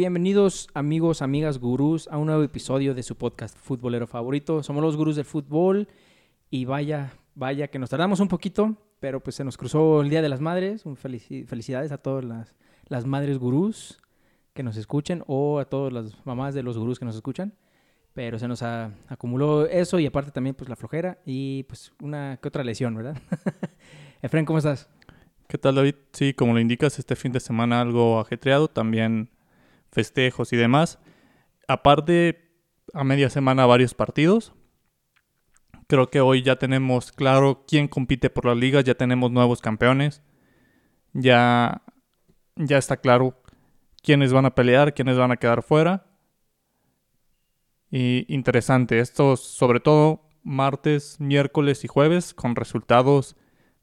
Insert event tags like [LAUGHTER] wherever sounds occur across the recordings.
bienvenidos amigos, amigas, gurús a un nuevo episodio de su podcast futbolero favorito. Somos los gurús del fútbol y vaya, vaya que nos tardamos un poquito, pero pues se nos cruzó el Día de las Madres. Un felici- felicidades a todas las, las madres gurús que nos escuchen o a todas las mamás de los gurús que nos escuchan. Pero se nos acumuló eso y aparte también pues la flojera y pues una que otra lesión, ¿verdad? [LAUGHS] Efren, ¿cómo estás? ¿Qué tal, David? Sí, como lo indicas, este fin de semana algo ajetreado, también festejos y demás. Aparte, a media semana varios partidos. Creo que hoy ya tenemos claro quién compite por las ligas, ya tenemos nuevos campeones. Ya, ya está claro quiénes van a pelear, quiénes van a quedar fuera. Y interesante, esto sobre todo martes, miércoles y jueves con resultados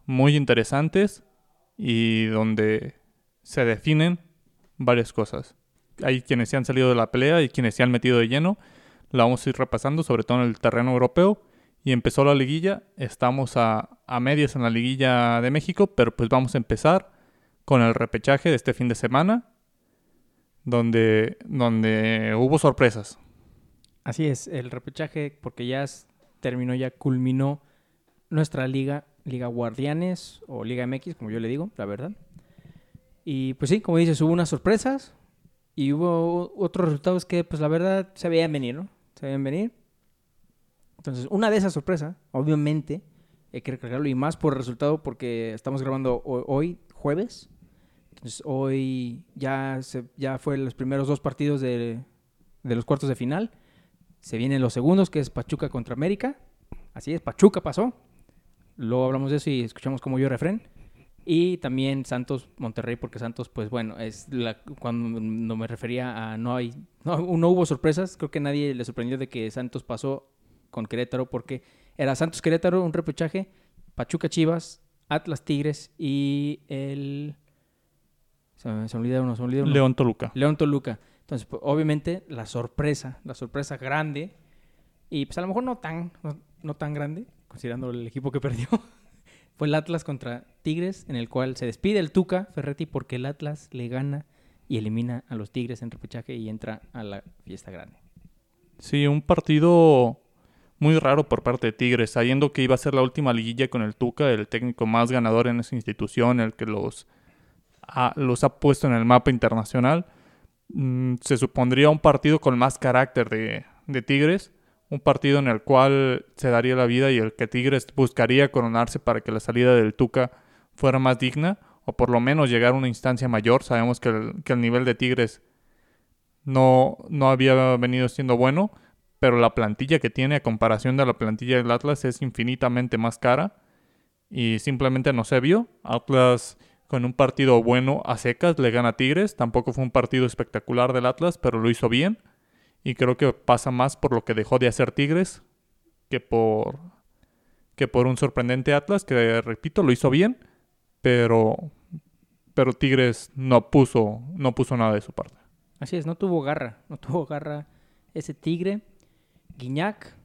muy interesantes y donde se definen varias cosas. Hay quienes se han salido de la pelea y quienes se han metido de lleno. La vamos a ir repasando, sobre todo en el terreno europeo. Y empezó la liguilla. Estamos a, a medias en la liguilla de México, pero pues vamos a empezar con el repechaje de este fin de semana, donde, donde hubo sorpresas. Así es, el repechaje, porque ya terminó, ya culminó nuestra liga, Liga Guardianes o Liga MX, como yo le digo, la verdad. Y pues sí, como dices, hubo unas sorpresas y hubo otros resultados que, pues la verdad, se veían venir, ¿no? Se veían venir. Entonces, una de esas sorpresas, obviamente, hay que recalcarlo y más por el resultado, porque estamos grabando ho- hoy, jueves. Entonces, hoy ya, se, ya fue los primeros dos partidos de, de los cuartos de final. Se vienen los segundos, que es Pachuca contra América. Así es, Pachuca pasó. Luego hablamos de eso y escuchamos como yo refrén. Y también Santos Monterrey, porque Santos, pues bueno, es la, cuando me refería a no hay, no, no hubo sorpresas, creo que nadie le sorprendió de que Santos pasó con Querétaro, porque era Santos Querétaro, un repechaje, Pachuca Chivas, Atlas Tigres y el. Se me, se me olvida uno, se me olvida uno. León Toluca. León Toluca. Entonces, pues, obviamente, la sorpresa, la sorpresa grande, y pues a lo mejor no tan, no, no tan grande, considerando el equipo que perdió, [LAUGHS] fue el Atlas contra Tigres, en el cual se despide el Tuca Ferretti porque el Atlas le gana y elimina a los Tigres en repechaje y entra a la fiesta grande. Sí, un partido muy raro por parte de Tigres, sabiendo que iba a ser la última liguilla con el Tuca, el técnico más ganador en esa institución, el que los ha, puesto en el mapa internacional. Mm, se supondría un partido con más carácter de Tigres, un partido en el cual se daría la vida y el que Tigres buscaría coronarse para que la salida del Tuca fuera más digna, o por lo menos llegar a una instancia mayor. Sabemos que el, que el nivel de Tigres no, no había venido siendo bueno, pero la plantilla que tiene a comparación de la plantilla del Atlas es infinitamente más cara y simplemente no se vio. Atlas con un partido bueno a secas le gana a Tigres, tampoco fue un partido espectacular del Atlas, pero lo hizo bien y creo que pasa más por lo que dejó de hacer Tigres que por que por un sorprendente Atlas que repito lo hizo bien, pero pero Tigres no puso no puso nada de su parte. Así es, no tuvo garra, no tuvo garra ese Tigre. Guiñac,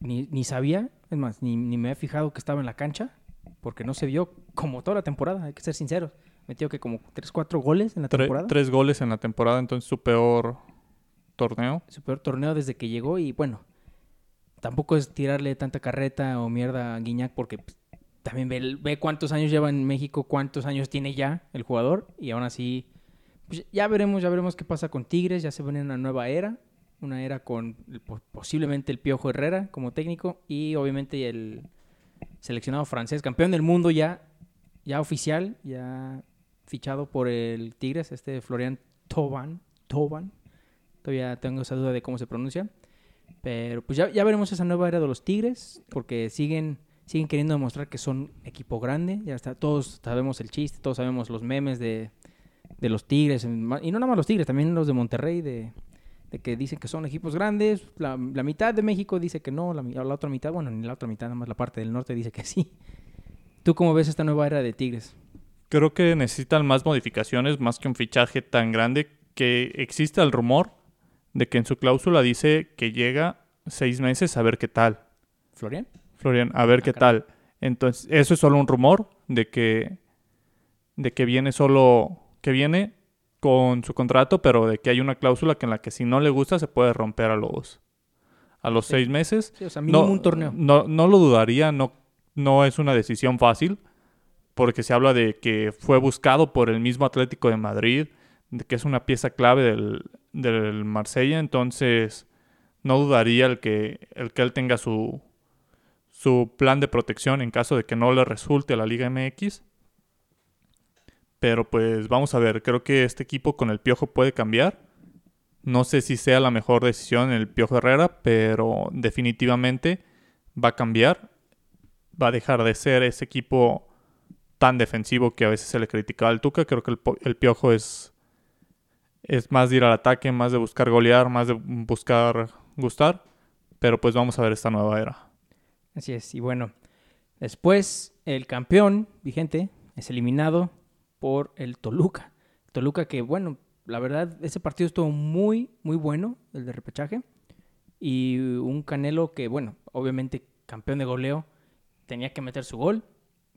ni, ni sabía, es más, ni, ni me he fijado que estaba en la cancha, porque no se vio como toda la temporada, hay que ser sinceros. Metió que como 3, 4 goles en la temporada. tres goles en la temporada, entonces su peor torneo. Su peor torneo desde que llegó y bueno, tampoco es tirarle tanta carreta o mierda a Guiñac porque pues, también ve, cuántos años lleva en México, cuántos años tiene ya el jugador y aún así pues, ya veremos, ya veremos qué pasa con Tigres, ya se viene una nueva era, una era con posiblemente el Piojo Herrera como técnico y obviamente el seleccionado francés, campeón del mundo ya, ya oficial, ya fichado por el Tigres, este Florian Toban, Toban, todavía tengo esa duda de cómo se pronuncia, pero pues ya, ya veremos esa nueva era de los Tigres, porque siguen, siguen queriendo demostrar que son equipo grande, ya está, todos sabemos el chiste, todos sabemos los memes de, de los Tigres, y no nada más los Tigres, también los de Monterrey, de, de que dicen que son equipos grandes, la, mitad de México dice que no, la, la otra mitad, bueno, ni la otra mitad, nada más la parte del norte dice que sí. ¿Tú cómo ves esta nueva era de Tigres? Creo que necesitan más modificaciones, más que un fichaje tan grande, que existe el rumor de que en su cláusula dice que llega seis meses a ver qué tal. ¿Florian? Florian, a ver Ah, qué caray. tal. Entonces, eso es solo un rumor de que, de que viene solo, que viene con su contrato, pero de que hay una cláusula que en la que si no le gusta se puede romper a los a los Sí. seis meses. Sí, o sea, mínimo no, un torneo. No, no lo dudaría, no, no es una decisión fácil, porque se habla de que fue buscado por el mismo Atlético de Madrid, de que es una pieza clave del, del Marsella, entonces no dudaría el que, el que él tenga su, su plan de protección en caso de que no le resulte a la Liga MX. Pero pues vamos a ver, creo que este equipo con el Piojo puede cambiar. No sé si sea la mejor decisión el Piojo Herrera, pero definitivamente va a cambiar. Va a dejar de ser ese equipo tan defensivo que a veces se le criticaba al Tuca. Creo que el, el Piojo es, es más ir al ataque, más de buscar golear, más de buscar gustar. Pero pues vamos a ver esta nueva era. Así es. Y bueno, después el campeón vigente es eliminado por el Toluca. Toluca que, bueno, la verdad, ese partido estuvo muy, muy bueno, el de repechaje. Y un Canelo que, bueno, obviamente campeón de goleo, tenía que meter su gol.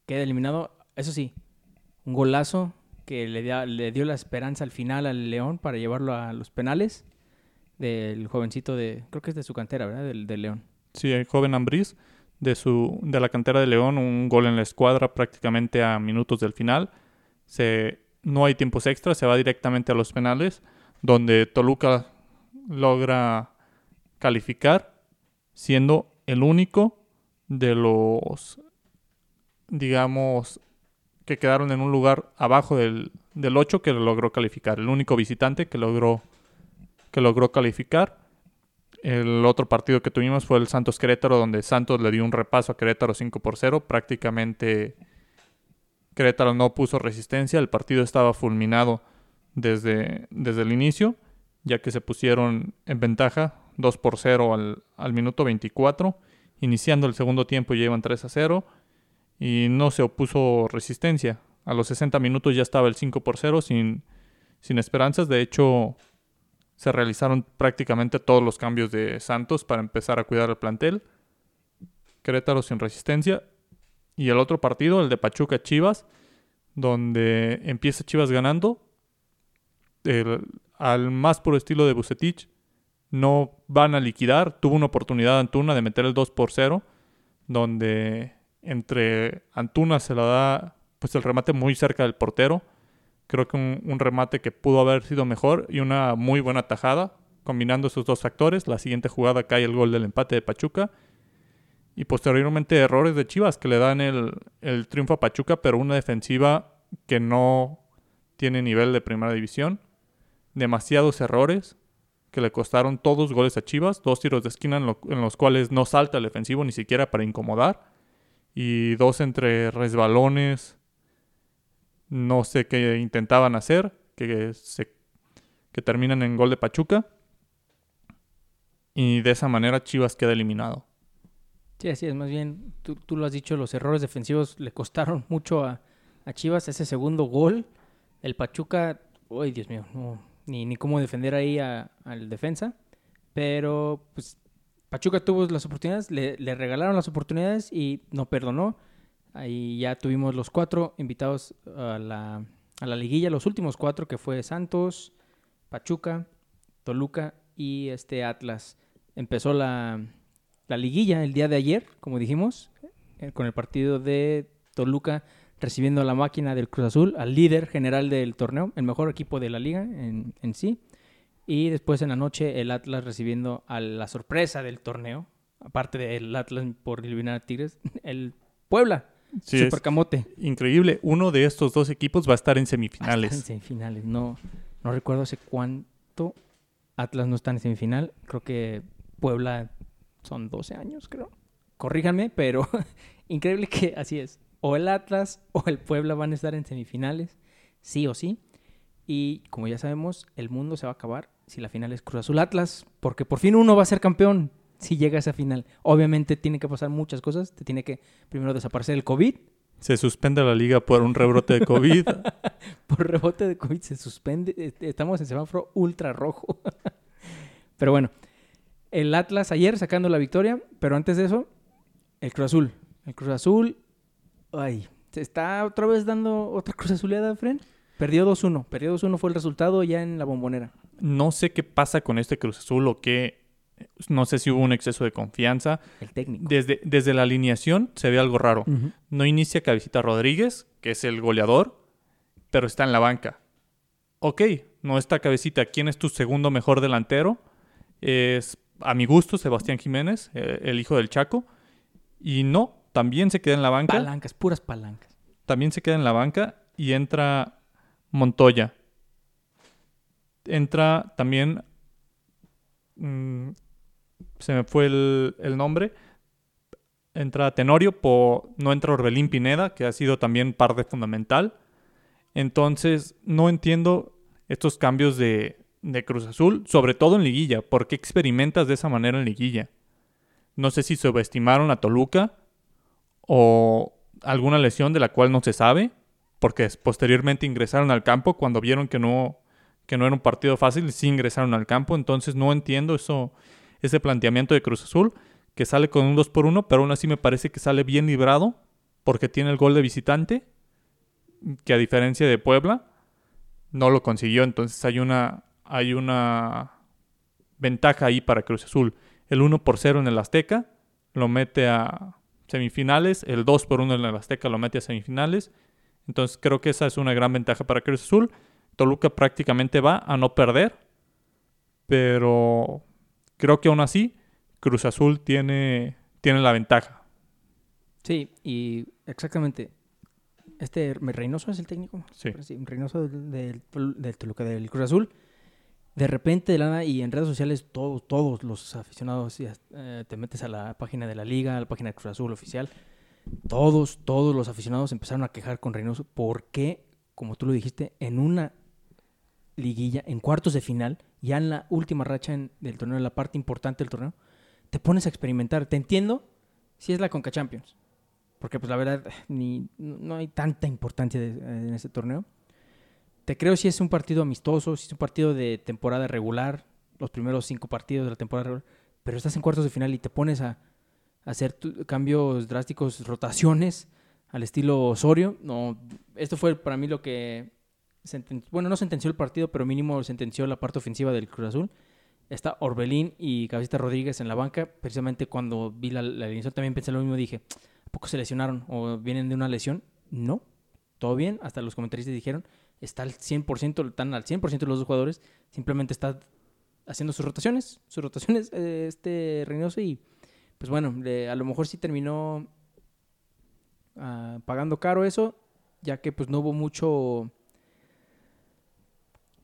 Queda eliminado. Eso sí, un golazo que le, da- le dio la esperanza al final al León para llevarlo a los penales. Del jovencito de, creo que es de su cantera, ¿verdad? Del, del León. Sí, el joven Ambriz de su de la cantera de León, un gol en la escuadra prácticamente a minutos del final. Se no hay tiempos extras, se va directamente a los penales donde Toluca logra calificar siendo el único de los digamos que quedaron en un lugar abajo del, del 8 que logró calificar, el único visitante que logró que logró calificar. El otro partido que tuvimos fue el Santos Querétaro, donde Santos le dio un repaso a Querétaro 5 por 0. Prácticamente Querétaro no puso resistencia. El partido estaba fulminado desde, desde el inicio, ya que se pusieron en ventaja 2 por 0 al, al minuto 24. Iniciando el segundo tiempo llevan 3 a 0 y no se opuso resistencia. A los 60 minutos ya estaba el 5 por 0 sin, sin esperanzas. De hecho, se realizaron prácticamente todos los cambios de Santos para empezar a cuidar el plantel. Querétaro sin resistencia. Y el otro partido, el de Pachuca Chivas, donde empieza Chivas ganando. Al más puro estilo de Bucetich, no van a liquidar. Tuvo una oportunidad Antuna de meter el 2 por 0, donde entre Antuna se la da pues el remate muy cerca del portero. Creo que un, remate que pudo haber sido mejor y una muy buena tajada. Combinando esos dos factores, la siguiente jugada cae el gol del empate de Pachuca. Y posteriormente errores de Chivas que le dan el, el triunfo a Pachuca, pero una defensiva que no tiene nivel de primera división. Demasiados errores que le costaron todos goles a Chivas. Dos tiros de esquina en los cuales no salta el defensivo ni siquiera para incomodar. Y dos entre resbalones, no sé qué intentaban hacer, que, se, que terminan en gol de Pachuca. Y de esa manera Chivas queda eliminado. Sí, así es. Más bien, tú, tú lo has dicho, los errores defensivos le costaron [LAUGHS] mucho a, a Chivas. Ese segundo gol, el Pachuca, uy, Dios mío, ni, ni cómo defender ahí al defensa. Pero, pues, Pachuca tuvo las oportunidades, le, regalaron las oportunidades y no perdonó. Ahí ya tuvimos los cuatro invitados a la, liguilla, los últimos cuatro, que fue Santos, Pachuca, Toluca y este Atlas. Empezó la, la liguilla el día de ayer, como dijimos, eh, con el partido de Toluca recibiendo la máquina del Cruz Azul, al líder general del torneo, el mejor equipo de la liga en sí. Y después en la noche el Atlas recibiendo a la sorpresa del torneo, aparte del Atlas por eliminar a Tigres, [LAUGHS] el Puebla, Sí, es Super Camote. increíble. Uno de estos dos equipos va a estar en semifinales. En semifinales, no, no recuerdo hace cuánto Atlas no está en semifinal. Creo que Puebla son 12 años, creo. Corríjanme, pero [LAUGHS] increíble que así es. O el Atlas o el Puebla van a estar en semifinales, sí o sí. Y como ya sabemos, el mundo se va a acabar si la final es Cruz Azul Atlas, porque por fin uno va a ser campeón si llega a esa final. Obviamente tiene que pasar muchas cosas. Te tiene que primero desaparecer el COVID. Se suspende la liga por un rebrote de COVID. [LAUGHS] Por rebote de COVID se suspende. Este, Estamos en semáforo ultra rojo. [LAUGHS] Pero bueno, el Atlas ayer sacando la victoria, pero antes de eso, el Cruz Azul. El Cruz Azul, ay, se está otra vez dando otra [LAUGHS] Cruz Azuleada, Fren. Perdió 2-1. Perdió 2-1 fue el resultado ya en la bombonera. No sé qué pasa con este Cruz Azul o qué. No sé si hubo un exceso de confianza. El técnico. Desde, desde la alineación se ve algo raro. No inicia Cabecita Rodríguez, que es el goleador, pero está en la banca. Ok, no está Cabecita. ¿Quién es tu segundo mejor delantero? Es, a mi gusto, Sebastián Jiménez, eh, el hijo del Chaco. Y no, también se queda en la banca. Palancas, puras palancas. También se queda en la banca y entra Montoya. Entra también. mm, se me fue el, el nombre. Entra Tenorio, po- no entra Orbelín Pineda, que ha sido también parte fundamental. Entonces, no entiendo estos cambios de, de Cruz Azul, sobre todo en Liguilla. ¿Por qué experimentas de esa manera en Liguilla? No sé si subestimaron a Toluca o alguna lesión de la cual no se sabe, porque posteriormente ingresaron al campo cuando vieron que no, que no era un partido fácil, sí ingresaron al campo, entonces no entiendo eso, ese planteamiento de Cruz Azul, que sale con un 2 por 1 pero aún así me parece que sale bien librado, porque tiene el gol de visitante, que a diferencia de Puebla, no lo consiguió, entonces hay una, hay una ventaja ahí para Cruz Azul. El 1 por 0 en el Azteca lo mete a semifinales, el 2 por 1 en el Azteca lo mete a semifinales. Entonces creo que esa es una gran ventaja para Cruz Azul. Toluca prácticamente va a no perder, pero creo que aún así Cruz Azul tiene, tiene la ventaja. Sí, y exactamente. Este Reynoso es el técnico. Sí. Sí, Reynoso del, del, Tol- del Toluca, del Cruz Azul. De repente, de la nada, y en redes sociales, todos, todos los aficionados, eh, te metes a la página de la liga, a la página de Cruz Azul oficial, todos, todos los aficionados empezaron a quejar con Reynoso porque, como tú lo dijiste, en una liguilla, en cuartos de final, ya en la última racha del torneo, en la parte importante del torneo, te pones a experimentar. Te entiendo si es la Conca Champions, porque pues la verdad ni, no hay tanta importancia en ese torneo. Te creo si es un partido amistoso, si es un partido de temporada regular, los primeros cinco partidos de la temporada regular, pero estás en cuartos de final y te pones a hacer cambios drásticos, rotaciones al estilo Osorio. No, esto fue para mí lo que bueno, no sentenció el partido, pero mínimo sentenció la parte ofensiva del Cruz Azul. Está Orbelín y Cabecita Rodríguez en la banca. Precisamente cuando vi la, la también pensé lo mismo. Dije, ¿a poco se lesionaron o vienen de una lesión? No, todo bien. Hasta los comentaristas dijeron, está al 100%, están al 100% los dos jugadores. Simplemente está haciendo sus rotaciones, sus rotaciones eh, este Reynoso y pues bueno, le- a lo mejor sí terminó ah, pagando caro eso, ya que pues no hubo mucho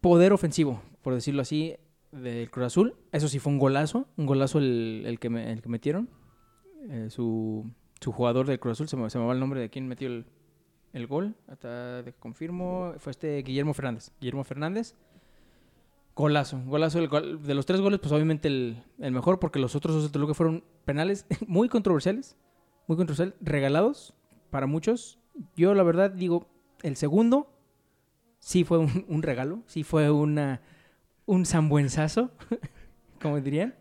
poder ofensivo, por decirlo así, del Cruz Azul. Eso sí fue un golazo, un golazo el, que, el que metieron. Eh, su, su jugador del Cruz Azul, se me, se me va el nombre de quién metió el, el gol. Hasta de- confirmo, fue este Guillermo Fernández. Guillermo Fernández. Golazo, golazo. de los tres goles, pues obviamente el, mejor, porque los otros dos de Toluca fueron penales [LAUGHS] muy controversiales, muy controversiales, regalados para muchos. Yo la verdad digo, el segundo sí fue un, regalo, sí fue una, un zambuenzazo, [LAUGHS] como dirían.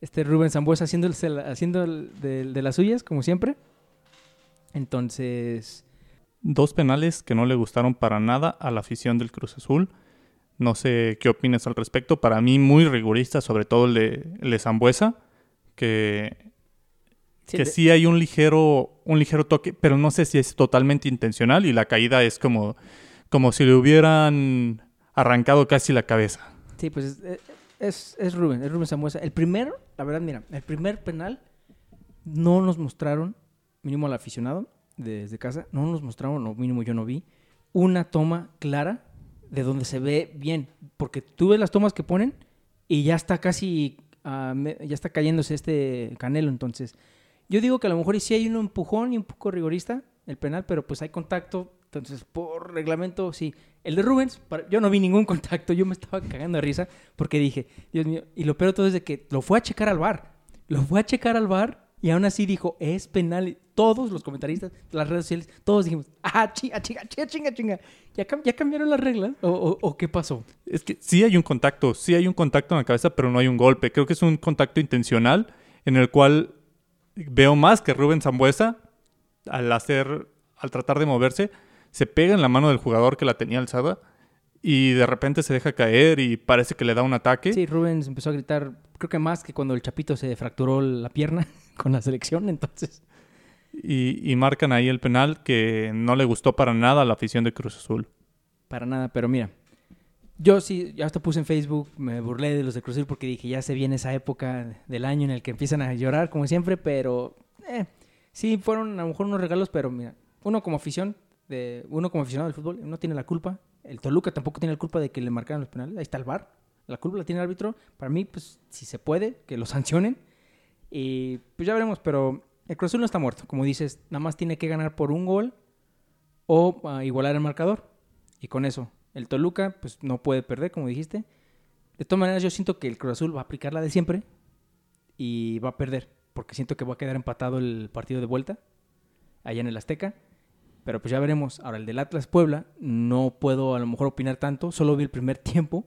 Este Rubén Zambuesa haciendo, el- haciendo de las suyas, como siempre. Entonces, Dos penales que no le gustaron para nada a la afición del Cruz Azul. No sé qué opinas al respecto. Para mí muy rigurista, sobre todo el de, el de Zambuesa, que, sí, que de- sí hay un ligero, un ligero toque, pero no sé si es totalmente intencional y la caída es como, como si le hubieran arrancado casi la cabeza. Sí, pues es, es, es Rubén, es Rubén Zambuesa. El primero, la verdad, mira, el primer penal no nos mostraron, mínimo al aficionado desde casa, no nos mostraron, o mínimo yo no vi, una toma clara de donde se ve bien. Porque tú ves las tomas que ponen y ya está casi, ah, ya está cayéndose este canelo. Entonces, yo digo que a lo mejor sí hay un empujón y un poco rigorista el penal, pero pues hay contacto. Entonces, por reglamento, sí. El de Rubens, para- yo no vi ningún contacto. Yo me estaba cagando de risa porque dije, Dios mío. Y lo peor todo es de que lo fue a checar al bar. Lo fue a checar al bar y aún así dijo, es penal. Todos los comentaristas, las redes sociales, todos dijimos, ah, chinga, chinga, chinga, chinga, chinga. ¿Ya, cam- ya cambiaron las reglas? ¿O, o- o qué pasó? Es que sí hay un contacto, sí hay un contacto en la cabeza, pero no hay un golpe. Creo que es un contacto intencional en el cual veo más que Rubén Zambuesa al hacer, al tratar de moverse, se pega en la mano del jugador que la tenía alzada y de repente se deja caer y parece que le da un ataque. Sí, Rubens empezó a gritar, creo que más que cuando el Chapito se fracturó la pierna [LAUGHS] con la selección, entonces. Y, y marcan ahí el penal que no le gustó para nada a la afición de Cruz Azul. Para nada, pero mira, yo sí, ya hasta puse en Facebook, me burlé de los de Cruz Azul porque dije, ya se viene esa época del año en el que empiezan a llorar, como siempre, pero eh, sí fueron a lo mejor unos regalos, pero mira, uno como afición, de, uno como aficionado del fútbol, no tiene la culpa. El Toluca tampoco tiene la culpa de que le marcaran los penales. Ahí está el VAR. La culpa la tiene el árbitro. Para mí, pues, si se puede, que lo sancionen. Y pues ya veremos, pero el Cruz Azul no está muerto. Como dices, nada más tiene que ganar por un gol o ah, igualar el marcador. Y con eso, el Toluca, pues no puede perder, como dijiste. De todas maneras, yo siento que el Cruz Azul va a aplicar la de siempre y va a perder, porque siento que va a quedar empatado el partido de vuelta allá en el Azteca. Pero pues ya veremos. Ahora, el del Atlas Puebla, no puedo a lo mejor opinar tanto. Solo vi el primer [LAUGHS] tiempo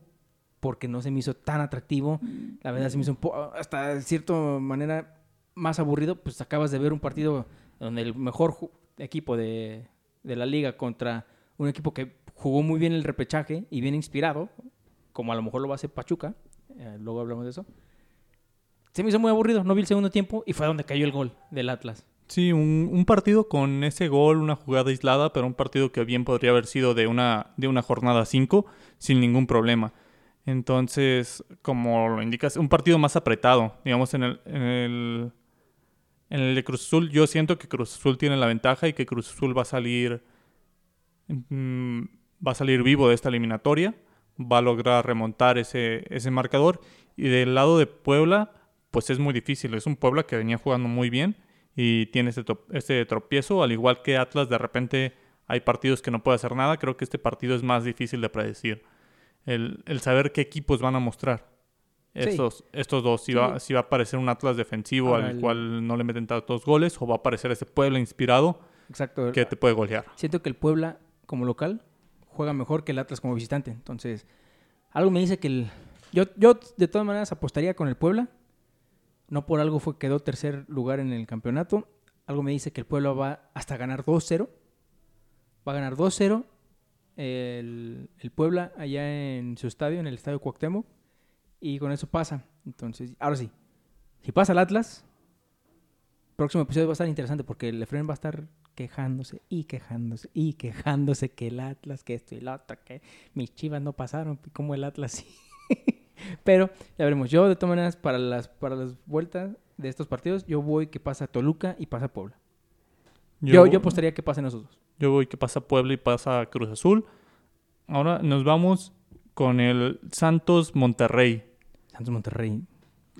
porque no se me hizo tan atractivo. La verdad se me hizo un poco, hasta de cierta manera, más aburrido. Pues acabas de ver un partido donde el mejor equipo de, de la liga contra un equipo que jugó muy bien el repechaje y bien inspirado, como a lo mejor lo va a hacer Pachuca. Eh, luego hablamos de eso. Se me hizo muy aburrido. No vi el segundo tiempo y fue donde cayó el gol del Atlas. Sí, un, partido con ese gol, una jugada aislada, pero un partido que bien podría haber sido de una, de una jornada 5 sin ningún problema. Entonces, como lo indicas, un partido más apretado. Digamos, en el, en el, en el de Cruz Azul, yo siento que Cruz Azul tiene la ventaja y que Cruz Azul va a salir, mm, va a salir vivo de esta eliminatoria, va a lograr remontar ese, ese marcador. Y del lado de Puebla, pues es muy difícil. Es un Puebla que venía jugando muy bien y tiene este, tropiezo, al igual que Atlas de repente hay partidos que no puede hacer nada, creo que este partido es más difícil de predecir. El, saber qué equipos van a mostrar. Estos, estos dos, si, va, si va a aparecer un Atlas defensivo al cual no le meten tantos goles o va a aparecer ese Puebla inspirado Exacto. que te puede golear. Siento que el Puebla como local juega mejor que el Atlas como visitante. Entonces, algo me dice que el... Yo, yo de todas maneras apostaría con el Puebla no por algo fue quedó tercer lugar en el campeonato. Algo me dice que el pueblo va hasta ganar 2-0. Va a ganar 2-0 el, el, Puebla allá en su estadio, en el estadio Cuauhtémoc. Y con eso pasa. Entonces, ahora sí. Si pasa el Atlas, próximo episodio va a estar interesante porque el Efren va a estar quejándose y quejándose y quejándose que el Atlas, que esto y lo otro, que mis chivas no pasaron, como el Atlas sí. [LAUGHS] Pero ya veremos. Yo, de todas maneras, para las, para las vueltas de estos partidos, yo voy que pasa Toluca y pasa Puebla. Yo, yo, apostaría que pasen esos dos. Yo voy que pasa Puebla y pasa Cruz Azul. Ahora nos vamos con el Santos Monterrey. Santos Monterrey.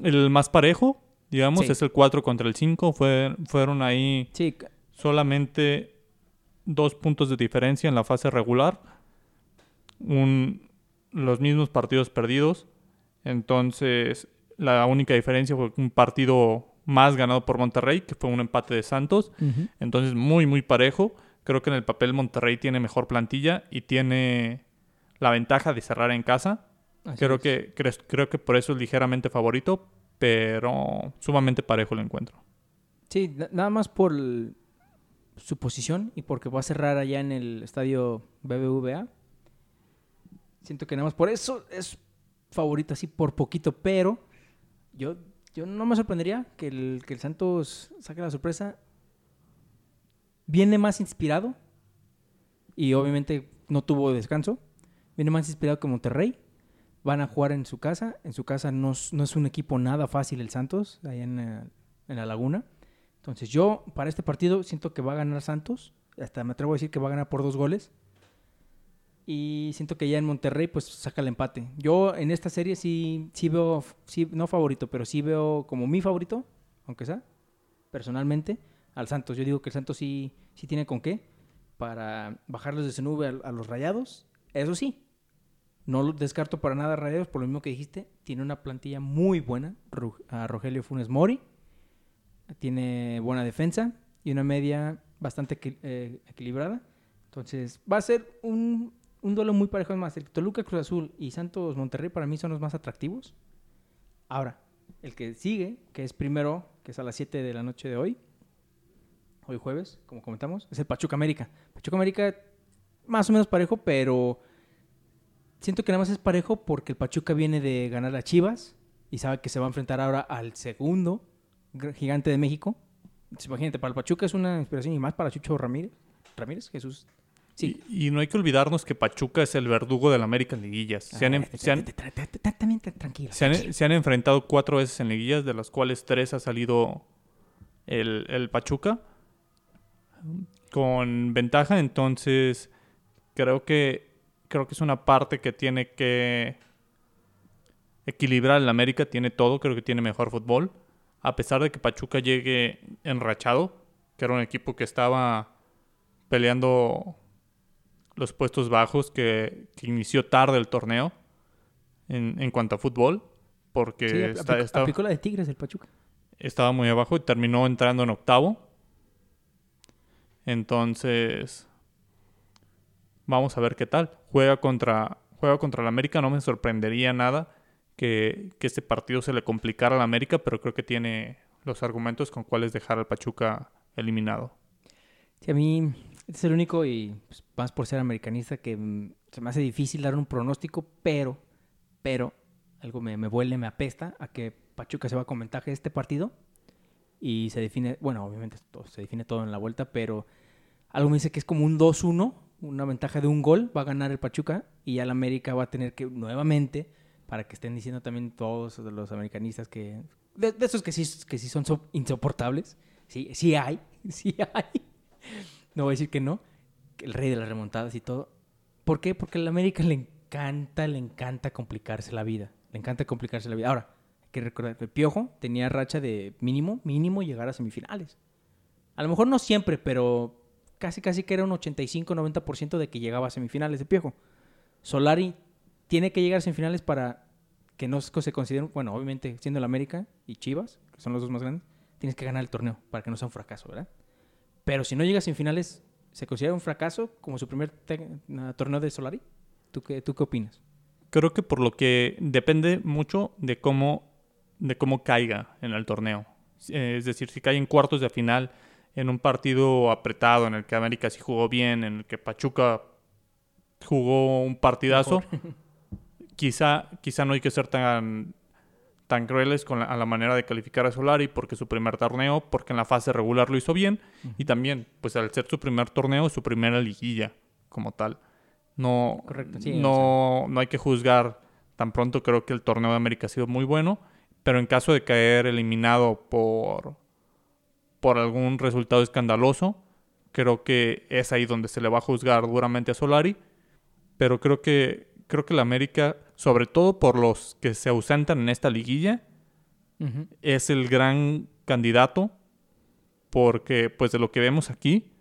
El más parejo, digamos, es el 4 contra el 5. Fue, fueron ahí solamente dos puntos de diferencia en la fase regular. Un, los mismos partidos perdidos. Entonces, la única diferencia fue un partido más ganado por Monterrey, que fue un empate de Santos. Entonces, muy, muy parejo. Creo que en el papel Monterrey tiene mejor plantilla y tiene la ventaja de cerrar en casa. creo que, creo que por eso es ligeramente favorito, pero sumamente parejo el encuentro. Sí, nada más por su posición y porque va a cerrar allá en el estadio BBVA. Siento que nada más por eso es favorito así por poquito, pero yo, yo no me sorprendería que el, que el Santos saque la sorpresa. Viene más inspirado y obviamente no tuvo descanso. Viene más inspirado que Monterrey. Van a jugar en su casa. En su casa no, es un equipo nada fácil el Santos, allá en, eh, en la laguna. Entonces yo para este partido siento que va a ganar Santos. Hasta me atrevo a decir que va a ganar por dos goles. Y siento que ya en Monterrey pues saca el empate. Yo en esta serie sí, sí veo, sí, no favorito, pero sí veo como mi favorito, aunque sea, personalmente, al Santos. Yo digo que el Santos sí, sí tiene con qué para bajarlos de ese nube a, los rayados. Eso sí, no lo descarto para nada rayados, por lo mismo que dijiste. Tiene una plantilla muy buena, a Rogelio Funes Mori. Tiene buena defensa y una media bastante eh, equilibrada. Entonces, va a ser un un duelo muy parejo. Más, el Toluca Cruz Azul y Santos Monterrey para mí son los más atractivos. Ahora, el que sigue, que es primero, que es a las 7 de la noche de hoy, hoy jueves, como comentamos, es el Pachuca América. Pachuca América más o menos parejo, pero siento que nada más es parejo porque el Pachuca viene de ganar a Chivas y sabe que se va a enfrentar ahora al segundo gigante de México. Entonces, imagínate, para el Pachuca es una inspiración y más para Chucho Ramírez. Ramírez, Jesús. Sí. Y, y no hay que olvidarnos que Pachuca es el verdugo del América en liguillas. Se han, se han- se se enfrentado cuatro veces en liguillas, de las cuales tres ha salido el, el Pachuca con ventaja. Entonces, creo que, creo que es una parte que tiene que equilibrar el América. Tiene todo, creo que tiene mejor fútbol. A pesar de que Pachuca llegue enrachado, que era un equipo que estaba peleando los puestos bajos, que, que inició tarde el torneo en, en cuanto a fútbol, porque Sí, está- aplicó, estaba, aplicó la de Tigres el Pachuca. estaba muy abajo y terminó entrando en octavo. Entonces, vamos a ver qué tal. Juega contra, juega contra el América, no me sorprendería nada que, que este partido se le complicara al América, pero creo que tiene los argumentos con cuáles dejar al Pachuca eliminado. Sí, a mí este es el único y pues, más por ser americanista que mm, se me hace difícil dar un pronóstico, pero, pero algo me, me huele, me apesta a que Pachuca se va con ventaja de este partido y se define, bueno, obviamente todo- se define todo en la vuelta, pero algo me dice que es como un 2-1, una ventaja de un gol, va a ganar el Pachuca y ya el América va a tener que nuevamente, para que estén diciendo también todos los americanistas que, de, de esos que sí, que sí son so- insoportables, sí, sí hay, [LAUGHS] sí hay, no voy a decir que no, el rey de las remontadas y todo. ¿Por qué? Porque al América le encanta, le encanta complicarse la vida. Le encanta complicarse la vida. Ahora, que recordar el Piojo tenía racha de mínimo, mínimo llegar a semifinales. A lo mejor no siempre, pero casi, casi que era un 85-90% de que llegaba a semifinales de Piojo. Solari tiene que llegar a semifinales para que no se consideren, bueno, obviamente siendo el América y Chivas, que son los dos más grandes, tienes que ganar el torneo para que no sea un fracaso, ¿verdad? Pero si no llegas en finales, ¿se considera un fracaso como su primer torneo de Solari? ¿Tú qué, ¿Tú qué opinas? Creo que por lo que depende mucho de cómo, de cómo caiga en el torneo. Eh, Es decir, si cae en cuartos de final, en un partido apretado, en el que América sí jugó bien, en el que Pachuca jugó un partidazo, [LAUGHS] quizá, quizá no hay que ser tan, tan crueles con la, a la manera de calificar a Solari porque su primer torneo, porque en la fase regular lo hizo bien y también, pues al ser su primer torneo, su primera liguilla como tal. No, Correcto, sí, no, no hay que juzgar tan pronto. Creo que el torneo de América ha sido muy bueno, pero en caso de caer eliminado por, por algún resultado escandaloso, creo que es ahí donde se le va a juzgar duramente a Solari. Pero creo que, creo que la América, sobre todo por los que se ausentan en esta liguilla, es el gran candidato porque pues de lo que vemos aquí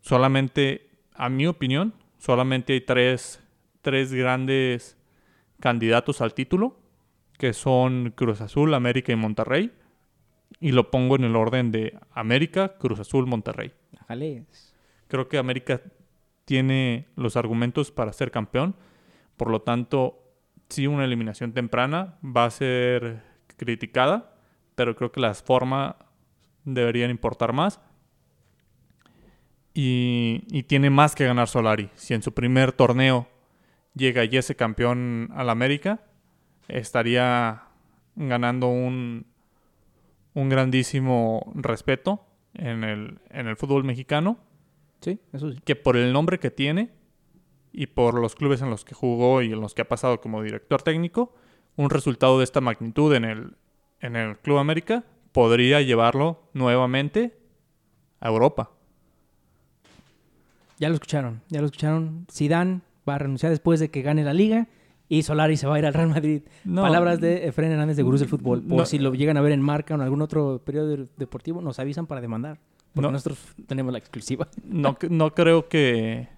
solamente a mi opinión solamente hay tres, tres grandes candidatos al título que son Cruz Azul, América y Monterrey y lo pongo en el orden de América, Cruz Azul, Monterrey. Ajales. Creo que América tiene los argumentos para ser campeón. Por lo tanto, sí, una eliminación temprana va a ser criticada, pero creo que las formas deberían importar más. Y, y tiene más que ganar Solari. Si en su primer torneo llega y ese campeón al América, estaría ganando un, un grandísimo respeto en el, en el fútbol mexicano Sí, eso sí. que por el nombre que tiene y por los clubes en los que jugó y en los que ha pasado como director técnico, un resultado de esta magnitud en el, en el Club América podría llevarlo nuevamente a Europa. Ya lo escucharon, ya lo escucharon. Zidane va a renunciar después de que gane la liga y Solari se va a ir al Real Madrid. No. Palabras de Efraín Hernández de Gurús del Fútbol. Por No. si lo llegan a ver en Marca o en algún otro periodo de- deportivo, nos avisan para demandar. Porque No. nosotros tenemos la exclusiva. No, [LAUGHS] no creo que,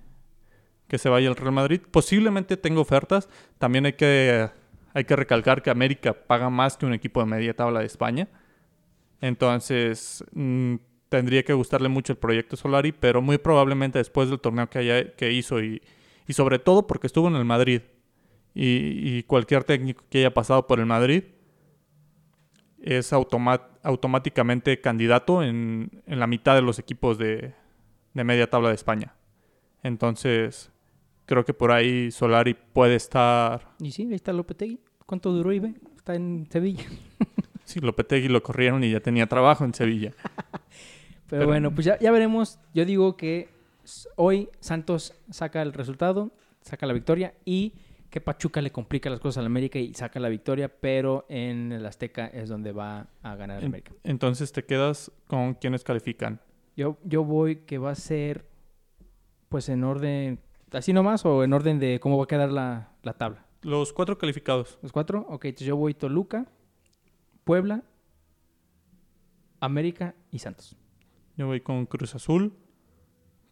que se vaya al Real Madrid. Posiblemente tenga ofertas. También hay que, hay que recalcar que América paga más que un equipo de media tabla de España. Entonces, mm, tendría que gustarle mucho el proyecto Solari, pero muy probablemente después del torneo que, haya, que hizo y, y sobre todo porque estuvo en el Madrid. Y, y cualquier técnico que haya pasado por el Madrid es automáticamente candidato en, en la mitad de los equipos de, de media tabla de España. Entonces, creo que por ahí Solari puede estar. Y sí, ahí está Lopetegui. ¿Cuánto duró Ibe? Está en Sevilla. [LAUGHS] Sí, Lopetegui lo corrieron y ya tenía trabajo en Sevilla. [LAUGHS] Pero, bueno, pues ya, ya veremos. Yo digo que hoy Santos saca el resultado, saca la victoria y que Pachuca le complica las cosas al América y saca la victoria, pero en el Azteca es donde va a ganar el En- América. Entonces te quedas con quienes califican. Yo, yo voy que va a ser, pues en orden, así nomás o en orden de cómo va a quedar la, la tabla. Los cuatro calificados. ¿Los cuatro? Ok, entonces yo voy Toluca, Puebla, América y Santos. Yo voy con Cruz Azul,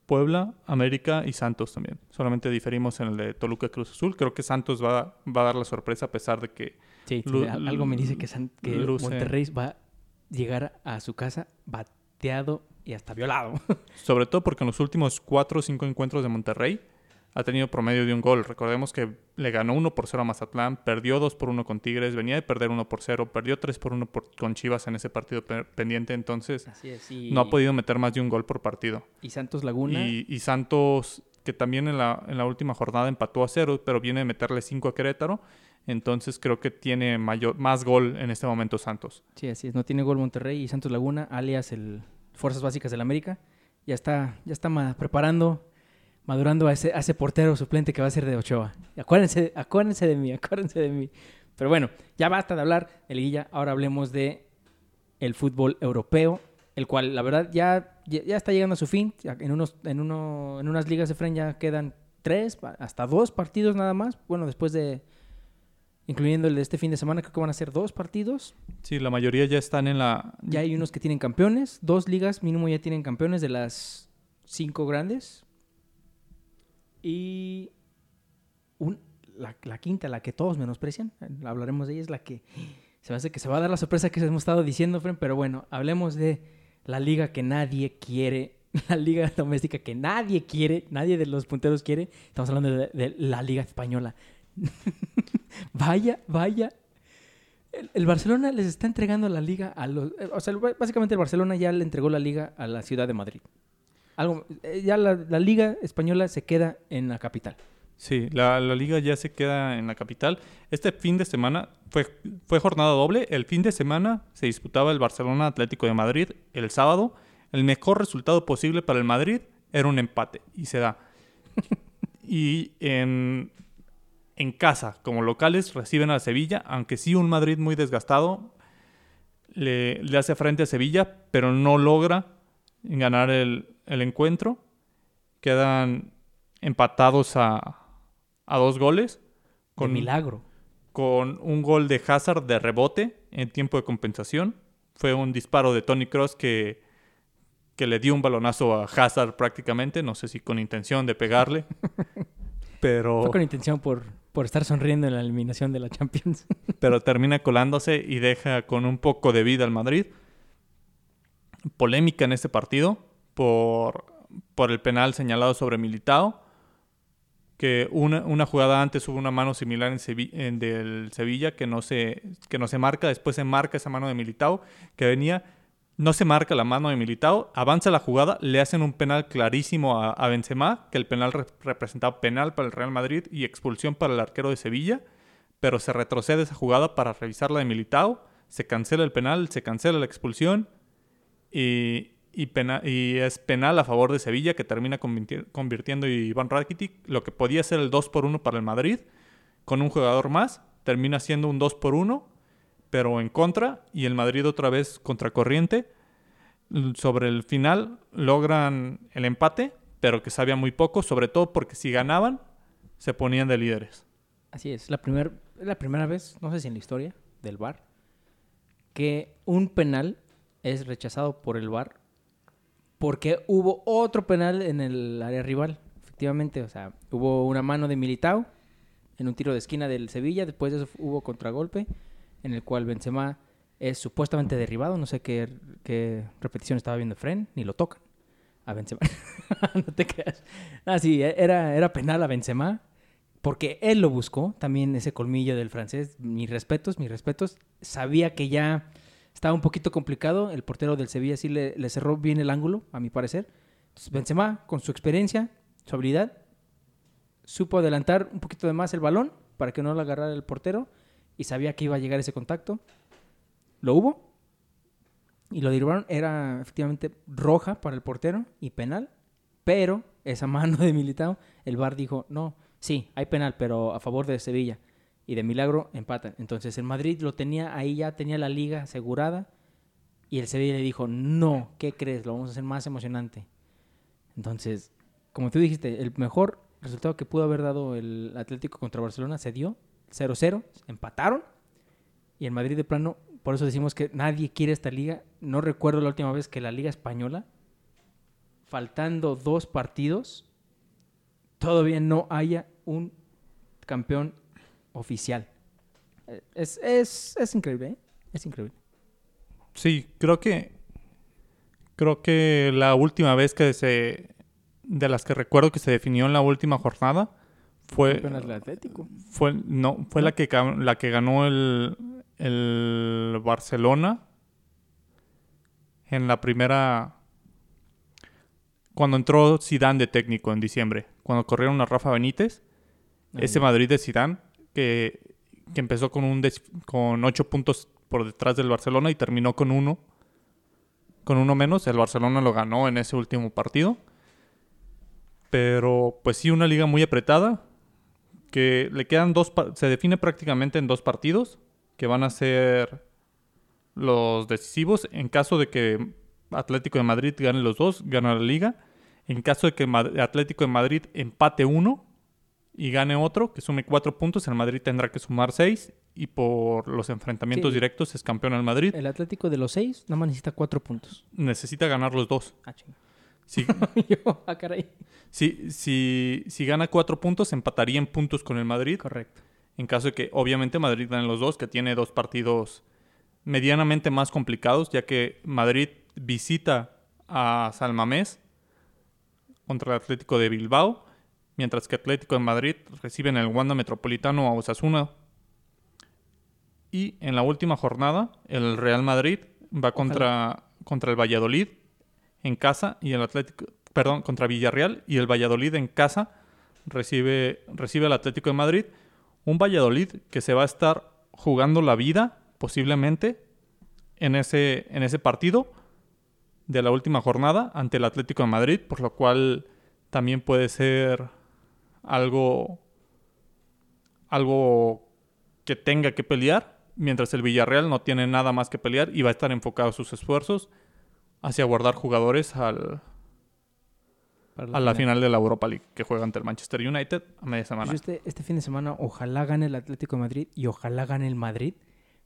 Puebla, América y Santos también. Solamente diferimos en el de Toluca Cruz Azul. Creo que Santos va, va a dar la sorpresa a pesar de que Sí, algo me dice que, San- que Monterrey va a llegar a su casa bateado y hasta violado. [LAUGHS] Sobre todo porque en los últimos cuatro o cinco encuentros de Monterrey ha tenido promedio de un gol. Recordemos que le ganó 1 por 0 a Mazatlán, perdió 2 por 1 con Tigres, venía de perder 1 por 0, perdió 3 por 1 por- con Chivas en ese partido pe- pendiente, entonces Así es. Y, no ha podido meter más de un gol por partido. y Santos Laguna. Y, y Santos, que también en la, en la última jornada empató a 0, pero viene de meterle 5 a Querétaro, entonces creo que tiene mayor, más gol en este momento Santos. Sí, así es. No tiene gol Monterrey y Santos Laguna, alias el Fuerzas Básicas del América. Ya está, ya está preparando, madurando a ese, a ese portero suplente que va a ser de Ochoa. Acuérdense, acuérdense de mí, [LAUGHS] acuérdense de mí. Pero bueno, ya basta de hablar de liguilla. Ahora hablemos de el fútbol europeo, el cual la verdad ya, ya, ya está llegando a su fin. En, unos, en, uno, en unas ligas de Fren ya quedan tres, hasta dos partidos nada más. Bueno, después de, incluyendo el de este fin de semana, creo que van a ser dos partidos. Sí, la mayoría ya están en la... Ya hay unos que tienen campeones, dos ligas mínimo ya tienen campeones de las cinco grandes. Y la, quinta, la que todos menosprecian, hablaremos de ella, es la que se va a dar la sorpresa que hemos estado diciendo, pero bueno, hablemos de la liga que nadie quiere, [LAUGHS] la liga doméstica que nadie quiere, nadie de los punteros quiere. Estamos hablando de, la liga española. [LAUGHS] vaya, vaya el, el Barcelona les está entregando la liga a los... O sea, básicamente el Barcelona ya le entregó la liga a la ciudad de Madrid. Algo, eh, ya la, la liga española se queda en la capital. Sí, la, la liga ya se queda en la capital. Este fin de semana fue, fue jornada doble. El fin de semana se disputaba el Barcelona Atlético de Madrid el sábado. El mejor resultado posible para el Madrid era un empate y se da. [LAUGHS] y en, en casa, como locales, reciben a Sevilla, aunque sí un Madrid muy desgastado le, le hace frente a Sevilla, pero no logra ganar el, el encuentro. Quedan empatados a, a dos goles. Con milagro. con un gol de Hazard de rebote en tiempo de compensación. Fue un disparo de Tony Cross que, que le dio un balonazo a Hazard prácticamente. No sé si con intención de pegarle. [LAUGHS] pero, Fue con intención por, por estar sonriendo en la eliminación de la Champions. [LAUGHS] pero termina colándose y deja con un poco de vida al Madrid. Polémica en este partido por, el penal señalado sobre Militao. Que una, jugada antes hubo una mano similar en, Sevi- en del Sevilla que no, se, que no se marca. Después se marca esa mano de Militao que venía. No se marca la mano de Militao. Avanza la jugada. Le hacen un penal clarísimo a, Benzema. Que el penal re- representaba penal para el Real Madrid y expulsión para el arquero de Sevilla pero se retrocede esa jugada para revisar la de Militao, se cancela el penal, se cancela la expulsión y, y, es penal a favor de Sevilla que termina convirti- convirtiendo Iván Rakitic, lo que podía ser el 2 por 1 para el Madrid, con un jugador más, termina siendo un 2 por 1, pero en contra y el Madrid otra vez contracorriente. Sobre el final logran el empate, pero que sabía muy poco, sobre todo porque si ganaban se ponían de líderes. Así es, la, primer, la primera vez, no sé si en la historia del VAR, que un penal es rechazado por el VAR porque hubo otro penal en el área rival, efectivamente, o sea, hubo una mano de Militao en un tiro de esquina del Sevilla, después de eso hubo contragolpe en el cual Benzema es supuestamente derribado, no sé qué, qué repetición estaba viendo Fren, ni lo tocan a Benzema. [LAUGHS] no te creas. Ah, sí, era, era penal a Benzema porque él lo buscó, también ese colmillo del francés, mis respetos, mis respetos. Sabía que ya estaba un poquito complicado, el portero del Sevilla sí le, cerró bien el ángulo, a mi parecer. Entonces Benzema, con su experiencia, su habilidad, supo adelantar un poquito de más el balón para que no lo agarrara el portero y sabía que iba a llegar ese contacto. Lo hubo y lo derivaron. Era efectivamente roja para el portero y penal, pero esa [LAUGHS] mano de Militao, el VAR dijo, no, sí, hay penal, pero a favor de Sevilla. Y de milagro empatan. Entonces el Madrid lo tenía ahí ya, tenía la liga asegurada. Y el Sevilla le dijo, no, ¿qué crees? Lo vamos a hacer más emocionante. Entonces, como tú dijiste, el mejor resultado que pudo haber dado el Atlético contra Barcelona se dio 0-0, empataron. Y el Madrid de plano, por eso decimos que nadie quiere esta liga. No recuerdo la última vez que la liga española, faltando dos partidos, todavía no haya un campeón oficial. Es, es, es increíble, ¿eh? Es increíble. Sí, creo que. Creo que la última vez que se. De las que recuerdo que se definió en la última jornada. Fue. Atlético. Fue, no, fue la que la que ganó el, el Barcelona. En la primera. Cuando entró Zidane de técnico en diciembre. Cuando corrieron a Rafa Benítez. Ese Madrid de Zidane que, empezó con un con ocho puntos por detrás del Barcelona y terminó con uno con uno menos. El Barcelona lo ganó en ese último partido. Pero pues sí, una liga muy apretada. Que le quedan dos, se define prácticamente en dos partidos. Que van a ser los decisivos. En caso de que Atlético de Madrid gane los dos, gana la liga. En caso de que Atlético de Madrid empate uno y gane otro, que sume cuatro puntos, el Madrid tendrá que sumar seis. Y por los enfrentamientos Sí. directos es campeón el Madrid. El Atlético de los seis nada más necesita cuatro puntos. Necesita ganar los dos. Ah, chinga. Si, [LAUGHS] Yo, ah, caray. si, si, si gana cuatro puntos, empataría en puntos con el Madrid. Correcto. En caso de que obviamente Madrid gane los dos, que tiene dos partidos medianamente más complicados, ya que Madrid visita a Salmamés contra el Atlético de Bilbao, mientras que Atlético de Madrid recibe en el Wanda Metropolitano a Osasuna. Y en la última jornada, el Real Madrid va contra, contra el Valladolid en casa y el Atlético, perdón, contra Villarreal y el Valladolid en casa recibe, recibe al Atlético de Madrid. Un Valladolid que se va a estar jugando la vida, posiblemente, en ese, en ese partido de la última jornada ante el Atlético de Madrid, por lo cual también puede ser algo, algo que tenga que pelear, mientras el Villarreal no tiene nada más que pelear y va a estar enfocado sus esfuerzos hacia guardar jugadores al, a la final de la Europa League que juega ante el Manchester United a media Pues semana. este, este fin de semana ojalá gane el Atlético de Madrid y ojalá gane el Madrid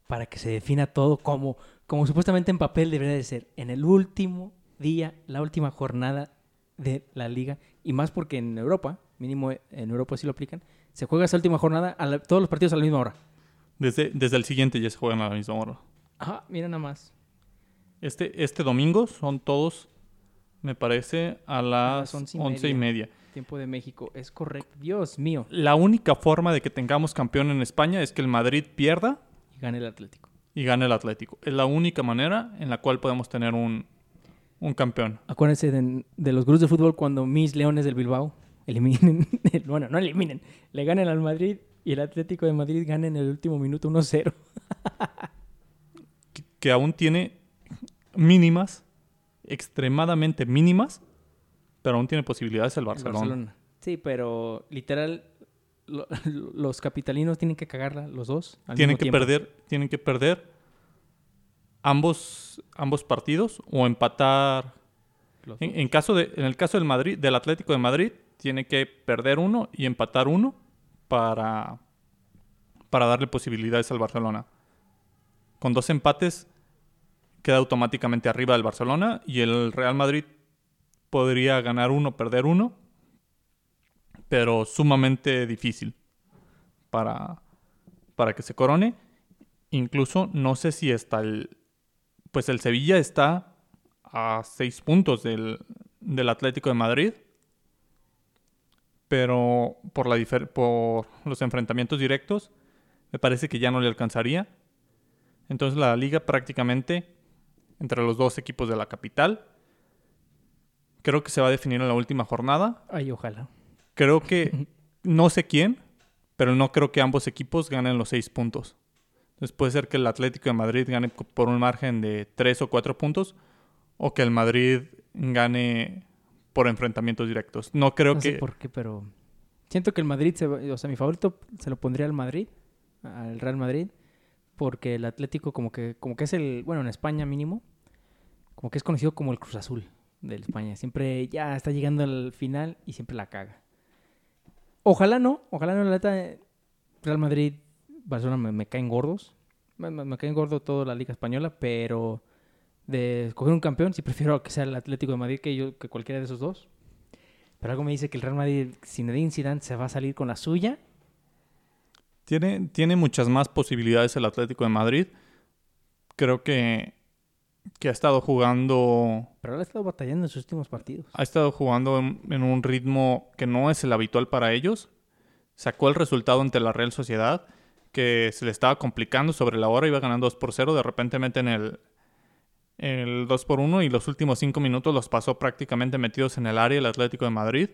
para que se defina todo como, como supuestamente en papel debería de ser. En el último día, la última jornada de la liga. Y más porque en Europa, mínimo en Europa sí lo aplican, se juega esa última jornada a la- todos los partidos a la misma hora. Desde, desde el siguiente ya se juegan a la misma hora. Ajá, mira nada más. Este, este domingo son todos, me parece, a las las once y once y media. Tiempo de México, es correcto. Dios mío. La única forma de que tengamos campeón en España es que el Madrid pierda Y gane el Atlético. y gane el Atlético. Es la única manera en la cual podemos tener un, un campeón. Acuérdense de, de los grupos de fútbol cuando mis Leones del Bilbao eliminen, [LAUGHS] bueno, no eliminen, le ganen al Madrid y el Atlético de Madrid gane en el último minuto 1-0. que- que aún tiene mínimas, extremadamente mínimas, pero aún tiene posibilidades el El Barcelona. Sí, pero literal, lo- [LAUGHS] los capitalinos tienen que cagarla, los dos. al Tienen mismo que tiempo. perder, tienen que perder ambos, ambos partidos o empatar. En, en caso de, en el caso del Madrid, del Atlético de Madrid, tiene que perder uno y empatar uno para, para darle posibilidades al Barcelona. Con dos empates queda automáticamente arriba del Barcelona y el Real Madrid podría ganar uno, perder uno, pero sumamente difícil para, para que se corone. Incluso no sé si está el... Pues el Sevilla está a seis puntos del, del Atlético de Madrid. Pero por, la difer- por los enfrentamientos directos, me parece que ya no le alcanzaría. Entonces la liga prácticamente, entre los dos equipos de la capital, Creo que se va a definir en la última jornada. Ay, ojalá. Creo que [LAUGHS] no sé quién, pero no creo que ambos equipos ganen los seis puntos. Entonces puede ser que el Atlético de Madrid gane por un margen de tres o cuatro puntos o que el Madrid gane por enfrentamientos directos. No creo no que... sé por qué, pero siento que el Madrid, se, o sea, mi favorito se lo pondría al Madrid, al Real Madrid, porque el Atlético como que, como que es el, bueno, en España mínimo, como que es conocido como el Cruz Azul de España. Siempre ya está llegando al final y siempre la caga. Ojalá no, ojalá no, la neta, Real Madrid, Barcelona me, me caen gordos. Me, me- me caen gordo toda la Liga Española, pero de escoger un campeón, sí prefiero que sea el Atlético de Madrid que yo que cualquiera de esos dos. Pero algo me dice que el Real Madrid, Zinedine Zidane, se va a salir con la suya. Tiene, tiene muchas más posibilidades el Atlético de Madrid. Creo que, que ha estado jugando Pero él ha estado batallando en sus últimos partidos. ha estado jugando en, en un ritmo que no es el habitual para ellos. Sacó el resultado ante la Real Sociedad, que se le estaba complicando sobre la hora, iba ganando 2 por 0, de repente meten el, el 2 por 1 y los últimos 5 minutos los pasó prácticamente metidos en el área el Atlético de Madrid.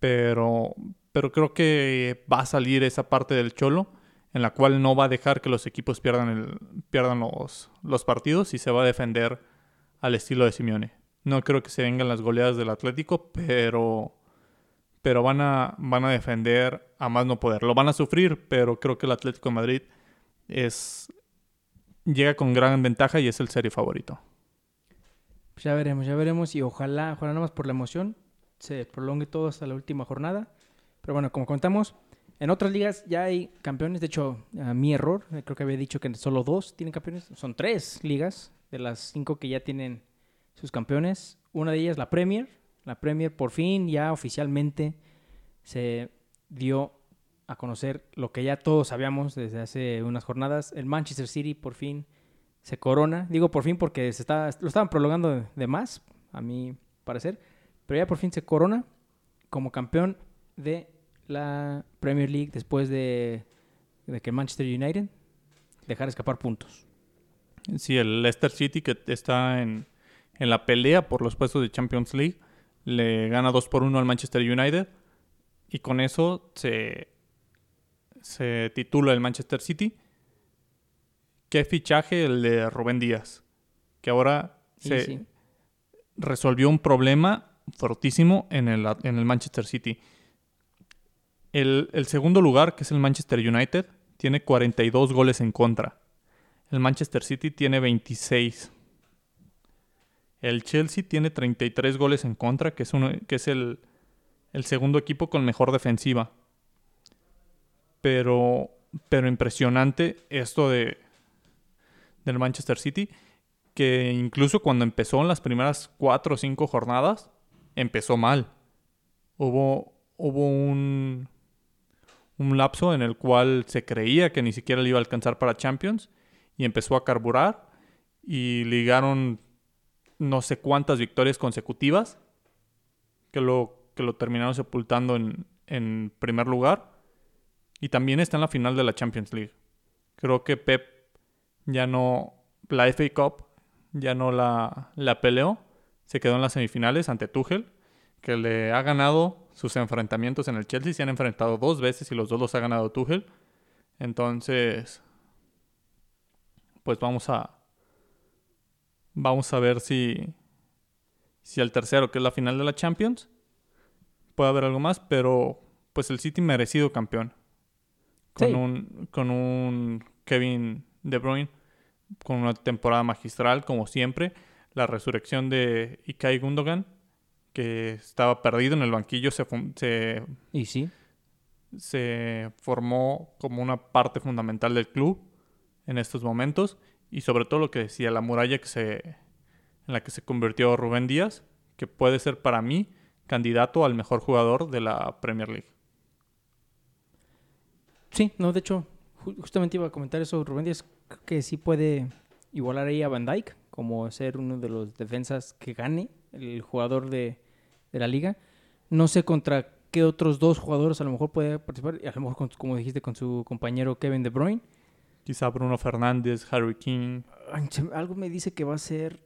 Pero, pero creo que va a salir esa parte del Cholo en la cual no va a dejar que los equipos pierdan, el, pierdan los, los partidos y se va a defender al estilo de Simeone. No creo que se vengan las goleadas del Atlético, pero, pero van, a, van a defender a más no poder. Lo van a sufrir, pero creo que el Atlético de Madrid es, llega con gran ventaja y es el serie favorito. Pues ya veremos, ya veremos. Y ojalá, ojalá nada más por la emoción, se prolongue todo hasta la última jornada. Pero bueno, como contamos, en otras ligas ya hay campeones. De hecho, mi error, eh, creo que había dicho que solo dos tienen campeones. Son tres ligas de las cinco que ya tienen sus campeones. Una de ellas, la Premier. La Premier por fin ya oficialmente se dio a conocer lo que ya todos sabíamos desde hace unas jornadas. El Manchester City por fin se corona. Digo por fin porque se está, lo estaban prolongando de, más, a mi parecer. Pero ya por fin se corona como campeón de la Premier League después de, de que Manchester United dejara escapar puntos. Sí, el Leicester City que está en, en la pelea por los puestos de Champions League le gana 2 por 1 al Manchester United y con eso se, se titula el Manchester City. Qué fichaje el de Rubén Díaz, que ahora se sí. resolvió un problema fortísimo en el, en el Manchester City. El, el segundo lugar, que es el Manchester United, tiene 42 goles en contra. El Manchester City tiene 26. El Chelsea tiene 33 goles en contra, que es, uno, que es el, el segundo equipo con mejor defensiva. Pero, pero impresionante esto de, del Manchester City, que incluso cuando empezó en las primeras 4 o 5 jornadas, empezó mal. Hubo, hubo un, un lapso en el cual se creía que ni siquiera le iba a alcanzar para Champions y empezó a carburar y ligaron no sé cuántas victorias consecutivas que lo, que lo terminaron sepultando en, en primer lugar y también está en la final de la Champions League. Creo que Pep ya no, la FA Cup ya no la, la peleó, se quedó en las semifinales ante Tuchel, que le ha ganado sus enfrentamientos en el Chelsea, se han enfrentado dos veces y los dos los ha ganado Tuchel. Entonces, pues vamos a vamos a ver si si el tercero, que es la final de la Champions, puede haber algo más, pero pues el City merecido campeón. Con Sí. un con un Kevin De Bruyne con una temporada magistral como siempre, la resurrección de Ikai Gundogan que estaba perdido en el banquillo se, se Y sí, se formó como una parte fundamental del club en estos momentos. Y sobre todo lo que decía la muralla que se en la que se convirtió Rubén Díaz que puede ser para mí candidato al mejor jugador de la Premier League sí, no, de hecho, ju- justamente iba a comentar eso, Rubén Díaz, que sí puede igualar ahí a Van Dijk como ser uno de los defensas que gane el jugador de, de la liga. No sé contra qué otros dos jugadores a lo mejor puede participar, y a lo mejor con- como dijiste con su compañero Kevin De Bruyne. quizá Bruno Fernández Harry King Algo me dice que va a ser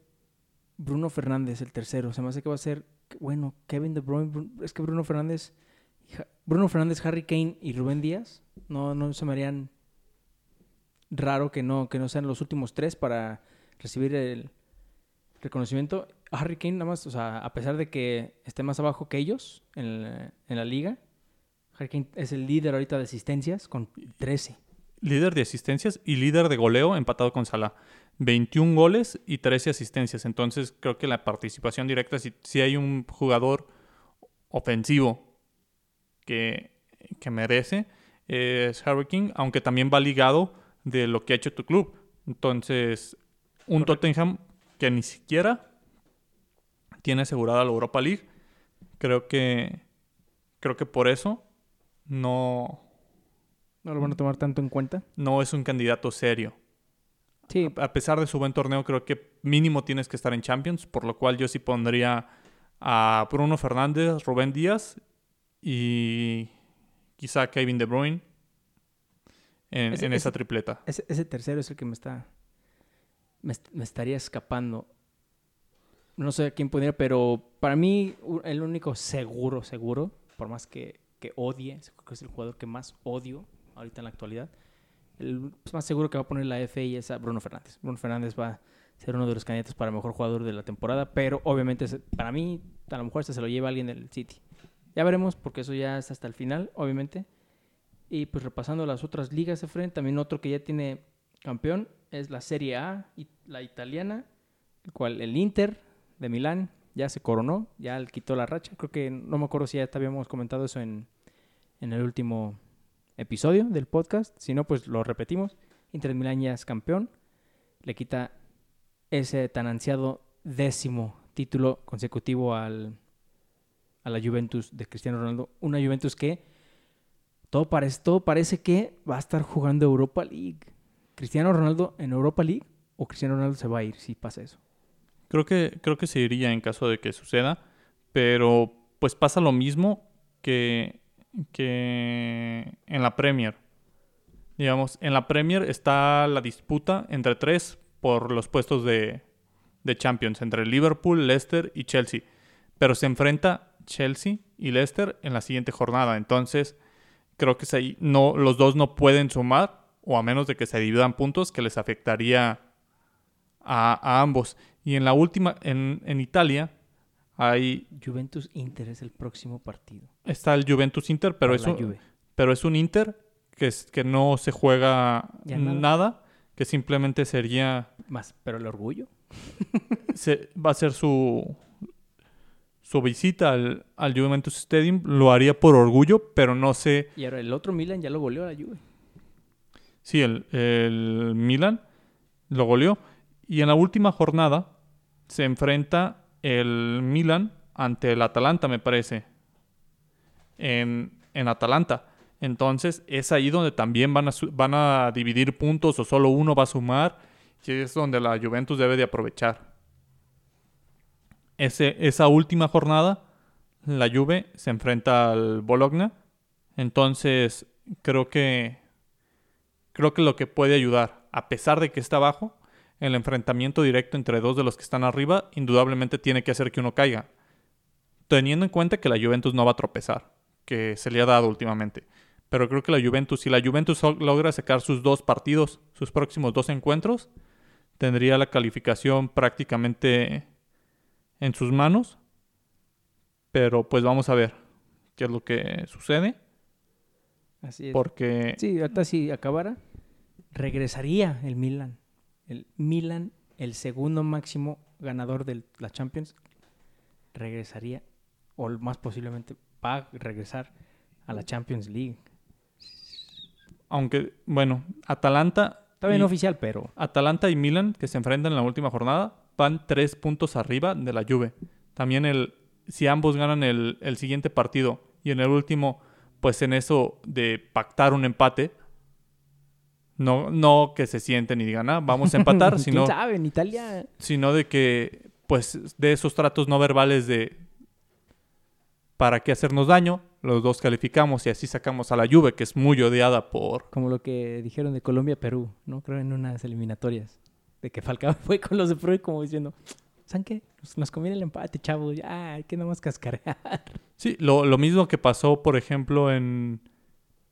Bruno Fernández, el tercero. Se me hace que va a ser, bueno, Kevin De Bruyne. Bru- Es que Bruno Fernández, Bruno Fernández, Harry Kane y Rubén Díaz, no, no se me harían raro que no, que no sean los últimos tres para recibir el reconocimiento. Harry Kane, nada más, o sea, a pesar de que esté más abajo que ellos en la, en la liga, Harry Kane es el líder ahorita de asistencias con 13. Líder de asistencias y líder de goleo empatado con Salah. 21 goles y 13 asistencias. Entonces creo que la participación directa, si, si hay un jugador ofensivo que, que merece, es Harry King, aunque también va ligado de lo que ha hecho tu club. Entonces, un Correcto. Tottenham que ni siquiera tiene asegurada la Europa League. Creo que creo que por eso no, No lo van a tomar tanto en cuenta. no es un candidato serio. Sí, A pesar de su buen torneo, creo que mínimo tienes que estar en Champions, por lo cual yo sí pondría a Bruno Fernández, Rubén Díaz y quizá Kevin De Bruyne en, Ese- en esa ese- tripleta. Ese, ese tercero es el que me está. Me, me estaría escapando. No sé a quién pondría, pero para mí, el único seguro, seguro, por más que, que odie, creo que es el jugador que más odio ahorita en la actualidad. El pues, más seguro que va a poner la FI es a Bruno Fernández. Bruno Fernández va a ser uno de los candidatos para mejor jugador de la temporada, pero obviamente para mí, a lo mejor este se lo lleva alguien del City. Ya veremos, porque eso ya es hasta el final, obviamente. Y pues repasando las otras ligas de frente, también otro que ya tiene campeón es la Serie A, la italiana, el cual el Inter de Milán ya se coronó, ya le quitó la racha. Creo que no me acuerdo si ya te habíamos comentado eso en, en el último episodio del podcast. Si no, pues lo repetimos. Inter de Milán ya es campeón. Le quita ese tan ansiado décimo título consecutivo al, a la Juventus de Cristiano Ronaldo. Una Juventus que todo parece, todo parece que va a estar jugando Europa League. Cristiano Ronaldo en Europa League o Cristiano Ronaldo se va a ir si pasa eso. Creo que, creo que se iría en caso de que suceda, pero pues pasa lo mismo que, que en la Premier. Digamos, en la Premier está la disputa entre tres por los puestos de, de Champions, entre Liverpool, Leicester y Chelsea. Pero se enfrenta Chelsea y Leicester en la siguiente jornada. Entonces, creo que no, los dos no pueden sumar, o a menos de que se dividan puntos, que les afectaría a, a ambos. Y en la última, en, en Italia, hay, Juventus Inter es el próximo partido. está el Juventus Inter, pero es, un, Juve. pero es un Inter que, es, que no se juega nada. nada. que simplemente sería, Más, pero el orgullo. se- va a ser su, su visita al, al Juventus Stadium, lo haría por orgullo, pero no sé Y ahora el otro Milan ya lo goleó a la Juve. Sí, el, el Milan lo goleó. Y en la última jornada se enfrenta el Milan ante el Atalanta, me parece. En, en Atalanta. Entonces es ahí donde también van a, van a dividir puntos o solo uno va a sumar. Y es donde la Juventus debe de aprovechar. Esa última jornada, la Juve se enfrenta al Bologna. Entonces creo que creo que lo que puede ayudar, a pesar de que está abajo, el enfrentamiento directo entre dos de los que están arriba, indudablemente tiene que hacer que uno caiga. Teniendo en cuenta que la Juventus no va a tropezar, que se le ha dado últimamente. Pero creo que la Juventus, si la Juventus logra sacar sus dos partidos, sus próximos dos encuentros, tendría la calificación prácticamente en sus manos. Pero pues vamos a ver qué es lo que sucede. Así es. Porque Sí, ahorita si acabara, regresaría el Milan. El Milan, el segundo máximo ganador de la Champions, regresaría, o más posiblemente va a regresar a la Champions League. aunque, bueno, Atalanta Está bien y- oficial, pero Atalanta y Milan, que se enfrentan en la última jornada, van tres puntos arriba de la Juve. También el, si ambos ganan el, el siguiente partido y en el último, pues en eso de pactar un empate, no, no que se sienten y digan, ah, vamos a empatar, [LAUGHS] quién sino, sabe, en Italia sino de que, pues, de esos tratos no verbales de para qué hacernos daño, los dos calificamos y así sacamos a la Juve, que es muy odiada por, como lo que dijeron de Colombia Perú, ¿no? Creo en unas eliminatorias de que Falcao [LAUGHS] fue con los de y como diciendo, ¿saben qué? Nos, conviene el empate, chavos. Ya, hay que nada más cascarear. [LAUGHS] Sí, lo, lo mismo que pasó, por ejemplo, en,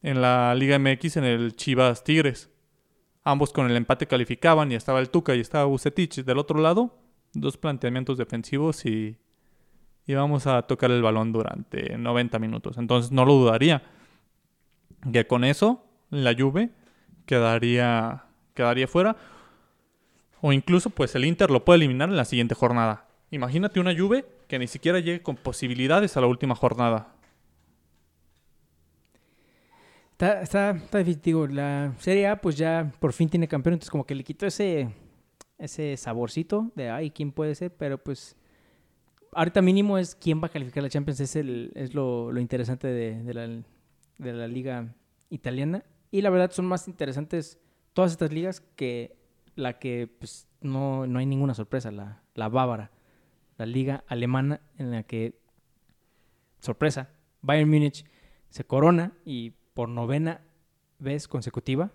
en la Liga MX en el Chivas Tigres. Ambos con el empate calificaban y estaba el Tuca y estaba Bucetich. Del otro lado, dos planteamientos defensivos y íbamos a tocar el balón durante 90 minutos. Entonces no lo dudaría que con eso la Juve quedaría, quedaría fuera. O incluso pues el Inter lo puede eliminar en la siguiente jornada. Imagínate una Juve que ni siquiera llegue con posibilidades a la última jornada. Está, está, está difícil, la Serie A pues ya por fin tiene campeón, entonces como que le quitó ese, ese saborcito de, ay, ¿quién puede ser? Pero pues ahorita mínimo es quién va a calificar la Champions, es, el, es lo, lo interesante de, la, de la liga italiana. Y la verdad son más interesantes todas estas ligas que la que pues, no, no hay ninguna sorpresa, la, la bávara, la liga alemana en la que, sorpresa, Bayern Múnich se corona y por novena vez consecutiva.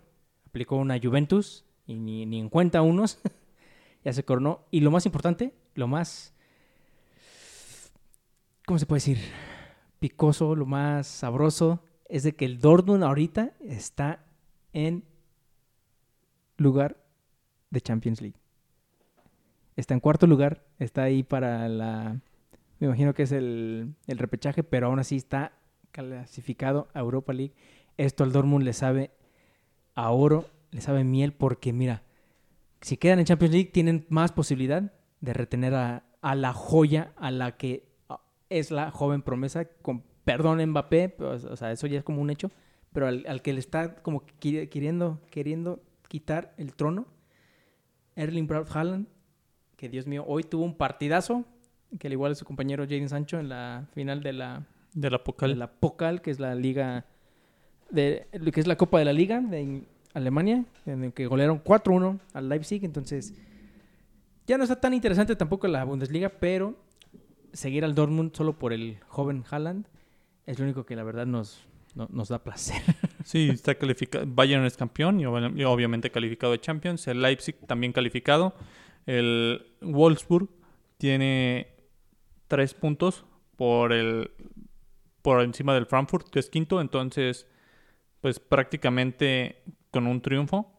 Aplicó una Juventus y ni, ni en cuenta unos. [LAUGHS] ya se coronó. Y lo más importante, lo más. ¿Cómo se puede decir? Picoso, lo más sabroso, es de que el Dortmund ahorita está en lugar de Champions League. Está en cuarto lugar, está ahí para la. Me imagino que es el, el repechaje, pero aún así está clasificado a Europa League. Esto al Dortmund le sabe a oro, le sabe miel, porque mira, si quedan en Champions League tienen más posibilidad de retener a, la joya, a la que ah, es la joven promesa, con perdón Mbappé, pues, o sea, eso ya es como un hecho, pero al, que le está como queriendo, queriendo quitar el trono, Erling Braut Haaland, que Dios mío, hoy tuvo un partidazo, que al igual a su compañero Jaden Sancho en la final de la de la Pokal. De la Pokal, que es la liga de que es la Copa de la Liga de Alemania, en el que golearon 4-1 al Leipzig, entonces ya no está tan interesante tampoco la Bundesliga, pero seguir al Dortmund solo por el joven Haaland es lo único que la verdad nos, nos da placer. [LAUGHS] Sí, está calificado. Bayern es campeón y obviamente calificado de Champions. El Leipzig también calificado. El Wolfsburg tiene tres puntos por el por encima del Frankfurt, que es quinto. Entonces, pues prácticamente con un triunfo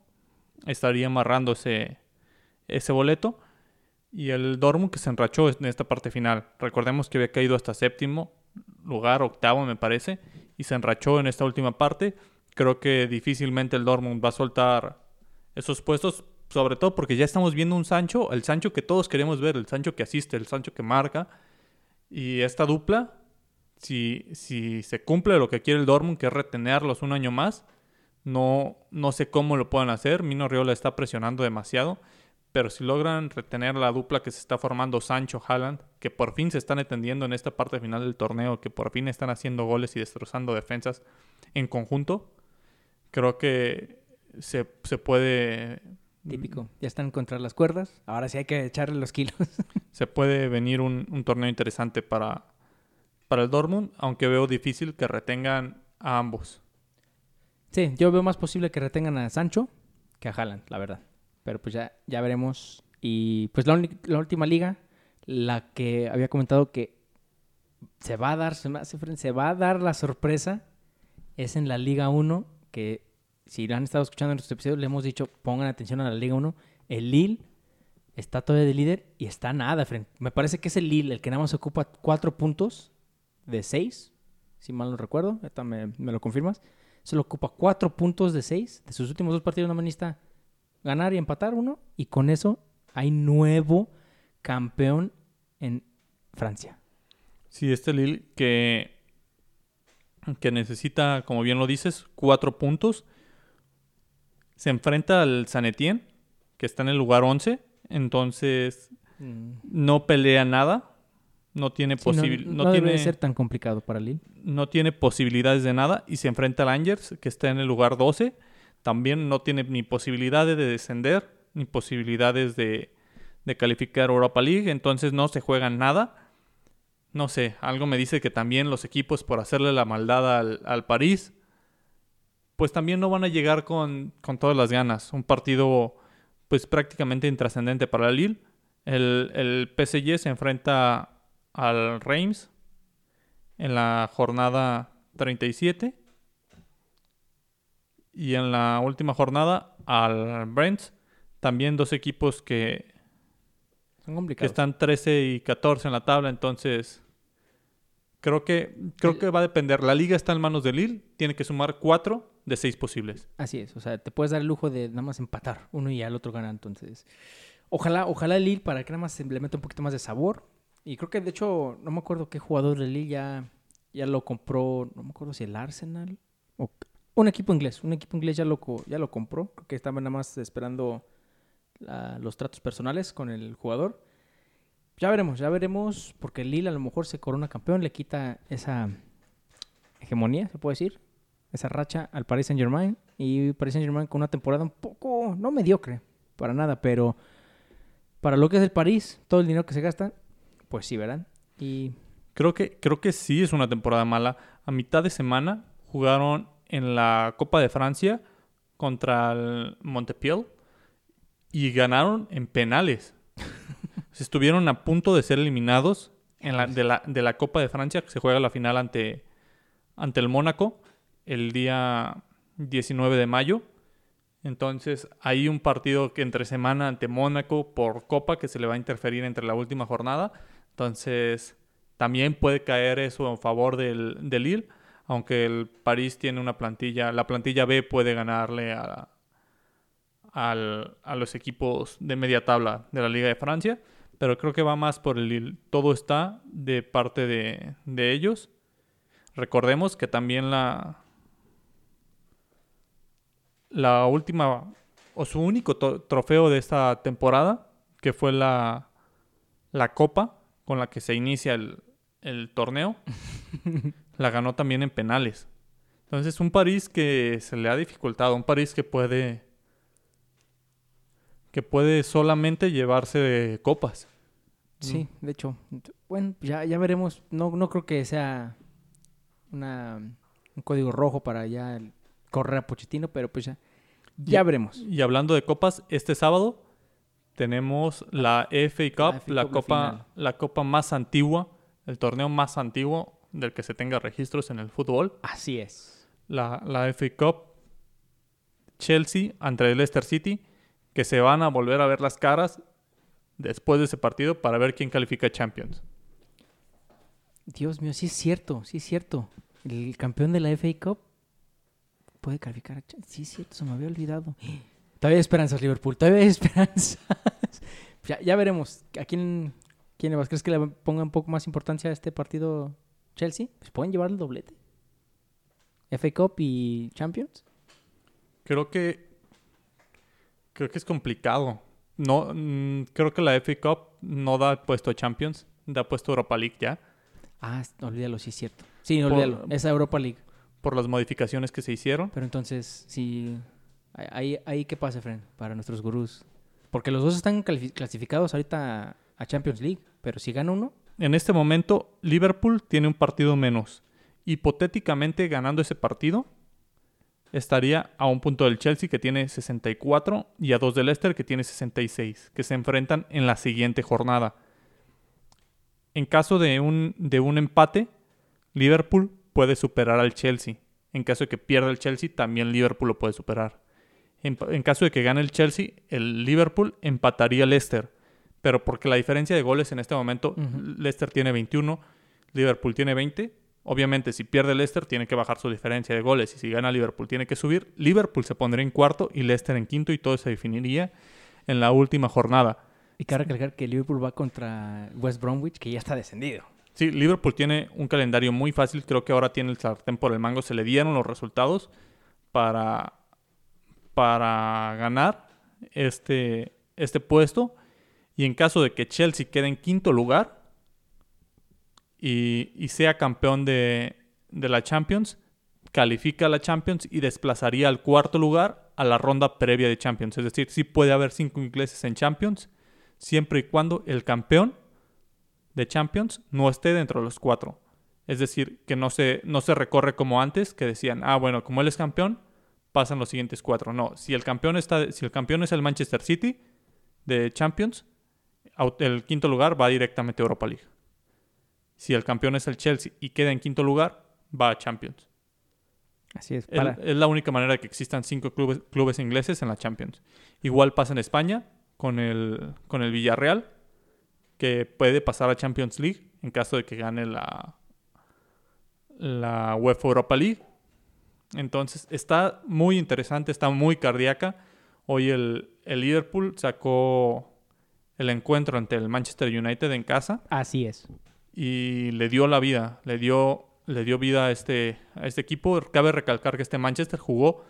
estaría amarrando ese, boleto. Y el Dortmund que se enrachó en esta parte final. Recordemos que había caído hasta séptimo lugar, octavo me parece, y se enrachó en esta última parte. Creo que difícilmente el Dortmund va a soltar esos puestos, sobre todo porque ya estamos viendo un Sancho, el Sancho que todos queremos ver, el Sancho que asiste, el Sancho que marca. Y esta dupla si, si se cumple lo que quiere el Dortmund, que es retenerlos un año más, no, no sé cómo lo puedan hacer. Mino Riola está presionando demasiado. Pero si logran retener la dupla que se está formando Sancho-Halland, que por fin se están entendiendo en esta parte final del torneo, que por fin están haciendo goles y destrozando defensas en conjunto, creo que se, puede... Típico, ya están contra las cuerdas, ahora sí hay que echarle los kilos. [LAUGHS] se puede venir un, un torneo interesante para, para el Dortmund, aunque veo difícil que retengan a ambos. Sí, yo veo más posible que retengan a Sancho que a Haaland, la verdad. Pero pues ya, ya veremos. Y pues la, última liga, la que había comentado que se va a dar, se, va a dar la sorpresa, es en la Liga 1, que si han estado escuchando en nuestros episodios, le hemos dicho, pongan atención a la Liga 1. El Lille está todavía de líder y está nada. Me parece que es el Lille el que nada más ocupa cuatro puntos de 6, si mal no recuerdo, ahorita me, lo confirmas. Solo ocupa 4 puntos de 6 de sus últimos dos partidos, no necesita ganar y empatar uno, y con eso hay nuevo campeón en Francia. Sí, este Lille que, que necesita, como bien lo dices, 4 puntos. Se enfrenta al San Etienne, que está en el lugar 11, entonces mm. no pelea nada no tiene posibilidades. no, debe ser tan complicado para Lille. No tiene posibilidades de nada y se enfrenta al Angers, que está en el lugar 12. También no tiene ni posibilidades de descender, ni posibilidades de, calificar Europa League. Entonces no se juegan nada. No sé, algo me dice que también los equipos, por hacerle la maldad al, al París, pues también no van a llegar con, con todas las ganas. Un partido, pues prácticamente intrascendente para Lille El, el PSG se enfrenta al Reims en la jornada 37. Y en la última jornada al Brent. También dos equipos que, Son que complicados. están 13 y 14 en la tabla. Entonces, creo que, creo que va a depender. La liga está en manos de Lille. Tiene que sumar 4 de 6 posibles. Así es, o sea, te puedes dar el lujo de nada más empatar uno y al otro gana, entonces. Ojalá, ojalá el Lille para que nada más se le meta un poquito más de sabor. Y creo que de hecho, no me acuerdo qué jugador del Lille ya, ya lo compró, no me acuerdo si el Arsenal o un equipo inglés, un equipo inglés ya lo, ya lo compró, creo que estaban nada más esperando los tratos personales con el jugador. Ya veremos, ya veremos, porque Lille a lo mejor se corona campeón, le quita esa hegemonía, se puede decir, esa racha al Paris Saint Germain y Paris Saint Germain con una temporada un poco, no mediocre, para nada, pero para lo que es el París, todo el dinero que se gasta, pues sí, ¿verdad? Y Creo que, creo que sí es una temporada mala. A mitad de semana jugaron en la Copa de Francia contra el Montpellier y ganaron en penales. Se [LAUGHS] Estuvieron a punto de ser eliminados en la, de, la, de la Copa de Francia, que se juega la final ante, ante el Mónaco el día 19 de mayo. Entonces, hay un partido que entre semana ante Mónaco por Copa que se le va a interferir entre la última jornada. Entonces, también puede caer eso en favor del, del Lille, aunque el París tiene una plantilla, la plantilla B puede ganarle a, al- a los equipos de media tabla de la Liga de Francia, pero creo que va más por el. Todo está de parte de, de ellos. Recordemos que también la, la última o su único trofeo de esta temporada, que fue la, la copa con la que se inicia el, el torneo, [LAUGHS] [LAUGHS] la ganó también en penales. Entonces, un París que se le ha dificultado, un París que puede que puede solamente llevarse de copas. sí, de hecho, bueno, ya, ya veremos, no, no creo que sea una, un código rojo para ya correr a Pochettino, pero pues ya, ya Y- veremos. Y hablando de copas, este sábado tenemos la FA Cup, FA la, copa, final. la copa más antigua, el torneo más antiguo del que se tenga registros en el fútbol. Así es. La, la FA Cup, Chelsea ante el Leicester City, que se van a volver a ver las caras después de ese partido para ver quién califica a Champions. Dios mío, sí es cierto, sí es cierto. El campeón de la FA Cup puede calificar a Ch- Sí es cierto, se me había olvidado. [GASPS] Todavía hay esperanzas, Liverpool, todavía hay [LAUGHS] esperanzas. [LAUGHS] ya, ya veremos. ¿A quién, quién le vas? ¿Crees que le ponga un poco más importancia a este partido Chelsea? Pues pueden llevar el doblete. FA Cup y Champions. Creo que creo que es complicado. No, mm, creo que la FA Cup no da puesto a Champions, da puesto a Europa League ya. Ah, es- olvídalo, sí es cierto. Sí, Por- olvídalo. Esa Europa League. por las modificaciones que se hicieron. Pero entonces, sí. Ahí, ahí qué pasa, Fren, para nuestros gurús. Porque los dos están clasificados ahorita a Champions League. Pero si gana uno, En este momento, Liverpool tiene un partido menos. Hipotéticamente, ganando ese partido, estaría a un punto del Chelsea que tiene 64 y a dos del Leicester que tiene 66, que se enfrentan en la siguiente jornada. En caso de un, de un empate, Liverpool puede superar al Chelsea. En caso de que pierda el Chelsea, también Liverpool lo puede superar. En, en caso de que gane el Chelsea, el Liverpool empataría al Leicester. Pero porque la diferencia de goles en este momento. Leicester tiene 21, Liverpool tiene 20. Obviamente, si pierde Leicester, tiene que bajar su diferencia de goles. Y si gana Liverpool, tiene que subir. Liverpool se pondría en cuarto y Leicester en quinto y todo se definiría en la última jornada. y cabe recalcar que Liverpool va contra West Bromwich, que ya está descendido. Sí, Liverpool tiene un calendario muy fácil. Creo que ahora tiene el sartén por el mango. Se le dieron los resultados para, para ganar este, este puesto. Y en caso de que Chelsea quede en quinto lugar y, sea campeón de, de la Champions, califica a la Champions y desplazaría al cuarto lugar a la ronda previa de Champions. Es decir, sí puede haber cinco ingleses en Champions, siempre y cuando el campeón de Champions no esté dentro de los cuatro. Es decir, que no se, no se recorre como antes, que decían, ah, bueno, como él es campeón, pasan los siguientes cuatro. No, si el campeón, está, si el campeón es el Manchester City de Champions, el quinto lugar va directamente a Europa League. Si el campeón es el Chelsea y queda en quinto lugar, va a Champions. Así es. Es la única manera de que existan cinco clubes, clubes ingleses en la Champions. Igual pasa en España con el, con el Villarreal, que puede pasar a Champions League en caso de que gane la, la UEFA Europa League. Entonces está muy interesante, está muy cardíaca. Hoy el, el Liverpool sacó el encuentro ante el Manchester United en casa así es. y le dio la vida, le dio, le dio vida a este, a este equipo. Cabe recalcar que este Manchester jugó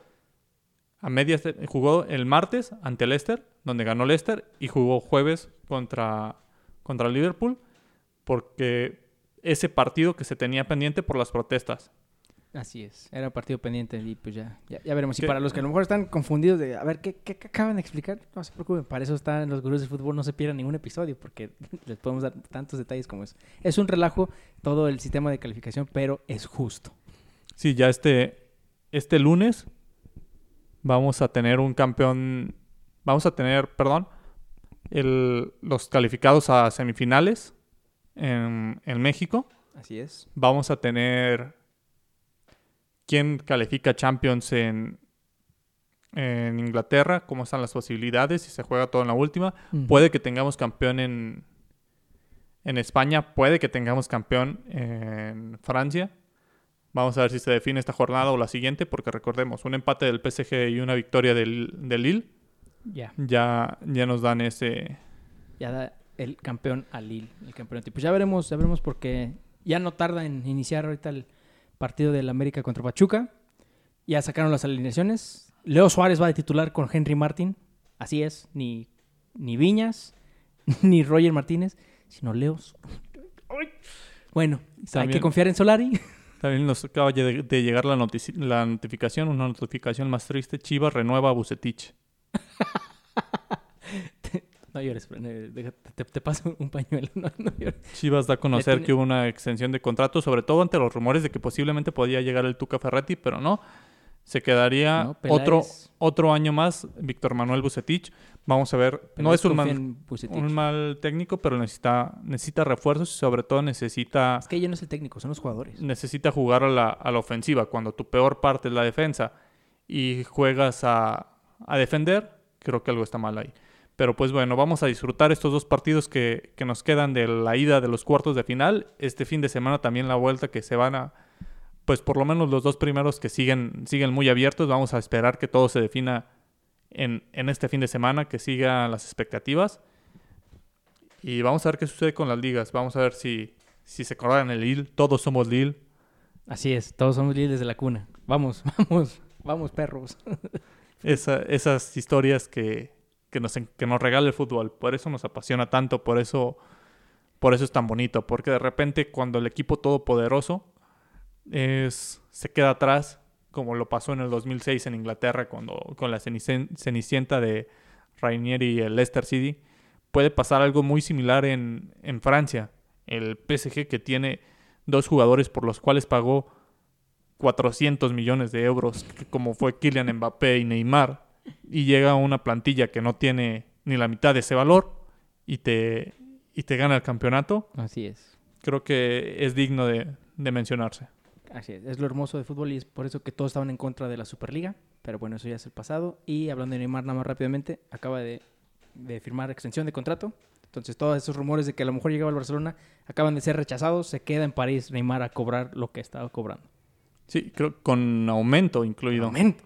a medias, jugó el martes ante Leicester, donde ganó Leicester, y jugó jueves contra, contra Liverpool, porque ese partido que se tenía pendiente por las protestas. Así es. Era partido pendiente y pues ya, ya, ya veremos. Y para los que a lo mejor están confundidos de, a ver, ¿qué, qué, qué acaban de explicar? No se preocupen, para eso están los gurús del fútbol, no se pierdan ningún episodio porque [LAUGHS] les podemos dar tantos detalles como eso. Es un relajo todo el sistema de calificación, pero es justo. Sí, ya este, este lunes vamos a tener un campeón, vamos a tener, perdón, el- los calificados a semifinales en, en México. Así es. Vamos a tener quién califica Champions en, en Inglaterra, cómo están las posibilidades, si se juega todo en la última. Puede que tengamos campeón en, en España, puede que tengamos campeón en Francia. Vamos a ver si se define esta jornada o la siguiente, porque recordemos, un empate del PSG y una victoria del, del Lille Ya, ya, ya nos dan ese... ya da el campeón al Lille, el campeonato. Pues ya veremos, ya veremos porque ya no tarda en iniciar ahorita el partido del América contra Pachuca. Ya sacaron las alineaciones. Leo Suárez va de titular con Henry Martin. Así es, ni, ni Viñas, [LAUGHS] ni Roger Martínez, sino Leo. Bueno, hay que confiar en Solari. [LAUGHS] También nos acaba de, de llegar la notificación, una notificación más triste. Chivas renueva a Bucetich. [LAUGHS] No llores, eh, te, te paso [LAUGHS] un pañuelo. No, no llores. Chivas da a conocer tiene- que hubo una extensión de contrato, sobre todo ante los rumores de que posiblemente podía llegar el Tuca Ferretti, pero no. Se quedaría No, otro, otro año más Víctor Manuel Bucetich. Vamos a ver. no es un mal, un mal técnico, pero necesita, necesita refuerzos y sobre todo necesita, Es que ella no es el técnico, son los jugadores. necesita jugar a la, a la ofensiva. Cuando tu peor parte es la defensa y juegas a, a defender, creo que algo está mal ahí. Pero pues bueno, vamos a disfrutar estos dos partidos que, que nos quedan de la ida de los cuartos de final. Este fin de semana también la vuelta que se van a, pues por lo menos los dos primeros que siguen, siguen muy abiertos. Vamos a esperar que todo se defina en, en este fin de semana, que sigan las expectativas. Y vamos a ver qué sucede con las ligas. Vamos a ver si, si se acordan el Lille. Todos somos Lille. Así es, todos somos líderes de la cuna. Vamos, [LAUGHS] vamos, vamos, perros. Esa- esas historias que, que, nos, que nos regala el fútbol. Por eso nos apasiona tanto, por eso, por eso es tan bonito. Porque de repente cuando el equipo todopoderoso es, se queda atrás, como lo pasó en el 2006 en Inglaterra cuando, con la cenicienta de Rainier y el Leicester City, puede pasar algo muy similar en, en Francia. El PSG que tiene dos jugadores por los cuales pagó 400 millones de euros, como fue Kylian Mbappé y Neymar, y llega una plantilla que no tiene ni la mitad de ese valor y te, y te gana el campeonato, Así es. creo que es digno de, de mencionarse. Así es, es lo hermoso del fútbol y es por eso que todos estaban en contra de la Superliga, pero bueno, eso ya es el pasado. Y hablando de Neymar nada más rápidamente, acaba de, de firmar extensión de contrato. Entonces todos esos rumores de que a lo mejor llegaba al Barcelona acaban de ser rechazados. Se queda en París Neymar a cobrar lo que estaba cobrando. Sí, creo con aumento incluido. Aumento.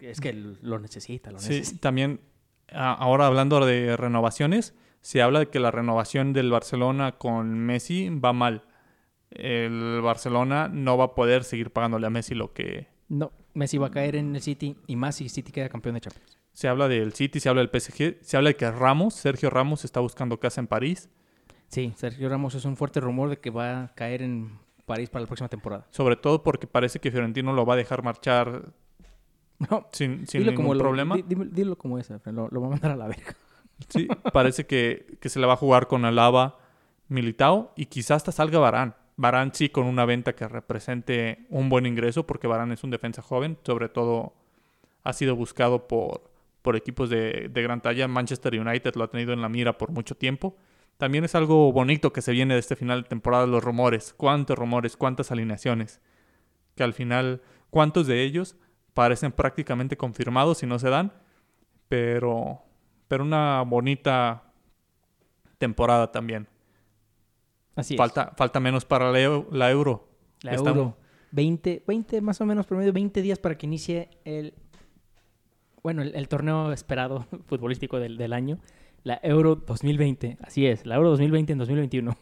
Es que lo necesita, lo Sí, necesita. también ahora hablando de renovaciones, se habla de que la renovación del Barcelona con Messi va mal. El Barcelona no va a poder seguir pagándole a Messi lo que No, Messi va a caer en el City y más si City queda campeón de Champions. se habla del City, se habla del PSG, se habla de que Ramos, Sergio Ramos está buscando casa en París, Sí, Sergio Ramos es un fuerte rumor de que va a caer en París para la próxima temporada. sobre todo porque parece que Fiorentino lo va a dejar marchar [LAUGHS] No, sin, sin dilo ningún como lo- problema. dilo como es, lo, lo va a mandar a la verga. [LAUGHS] Sí, parece que, que se le va a jugar con Alaba, Militao y quizás hasta salga Barán. Barán sí con una venta que represente un buen ingreso porque Barán es un defensa joven, sobre todo ha sido buscado por, por equipos de, de gran talla. Manchester United lo ha tenido en la mira por mucho tiempo. También es algo bonito que se viene de este final de temporada, los rumores. ¿Cuántos rumores? ¿Cuántas alineaciones? Que al final, ¿cuántos de ellos parecen prácticamente confirmados y no se dan? Pero, pero una bonita temporada también. Así es. Falta, falta menos para la, eu- la Euro. La Estamos- Euro. 20, 20 más o menos promedio, 20 días para que inicie el, bueno, el, el torneo esperado [LAUGHS] futbolístico del, del año, la Euro 2020. Así es, la Euro 2020 en 2021.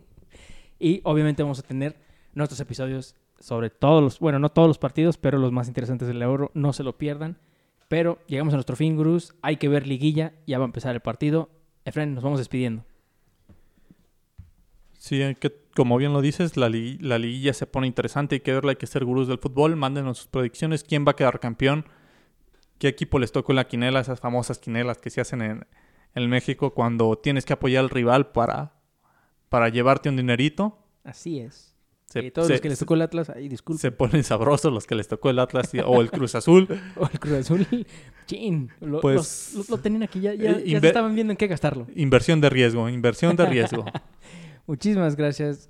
[LAUGHS] y obviamente vamos a tener nuestros episodios sobre todos los, bueno, no todos los partidos, pero los más interesantes de la Euro, no se lo pierdan. Pero llegamos a nuestro fin, gurús. Hay que ver liguilla, ya va a empezar el partido. Efren, nos vamos despidiendo. Sí, hay que, como bien lo dices, la, li- la liguilla se pone interesante. Hay que verla, hay que ser gurús del fútbol. Mándenos sus predicciones. ¿Quién va a quedar campeón? ¿Qué equipo les tocó en la quinela? Esas famosas quinelas que se hacen en, en México cuando tienes que apoyar al rival para, para llevarte un dinerito. Así es. Se, y todos se- los que les tocó el Atlas, ahí disculpen. se ponen sabrosos los que les tocó el Atlas y- o el Cruz Azul. [LAUGHS] O el Cruz Azul. Chin. Lo, Pues, los- lo, lo tenían aquí, ya, ya, eh, ya se estaban viendo en qué gastarlo. Inversión de riesgo, inversión de riesgo. [LAUGHS] Muchísimas gracias,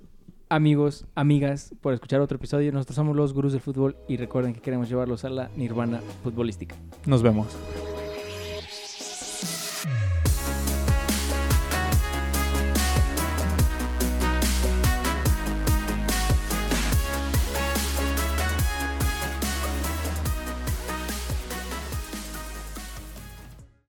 amigos, amigas, por escuchar otro episodio. Nosotros somos los gurús del fútbol y recuerden que queremos llevarlos a la nirvana futbolística. Nos vemos.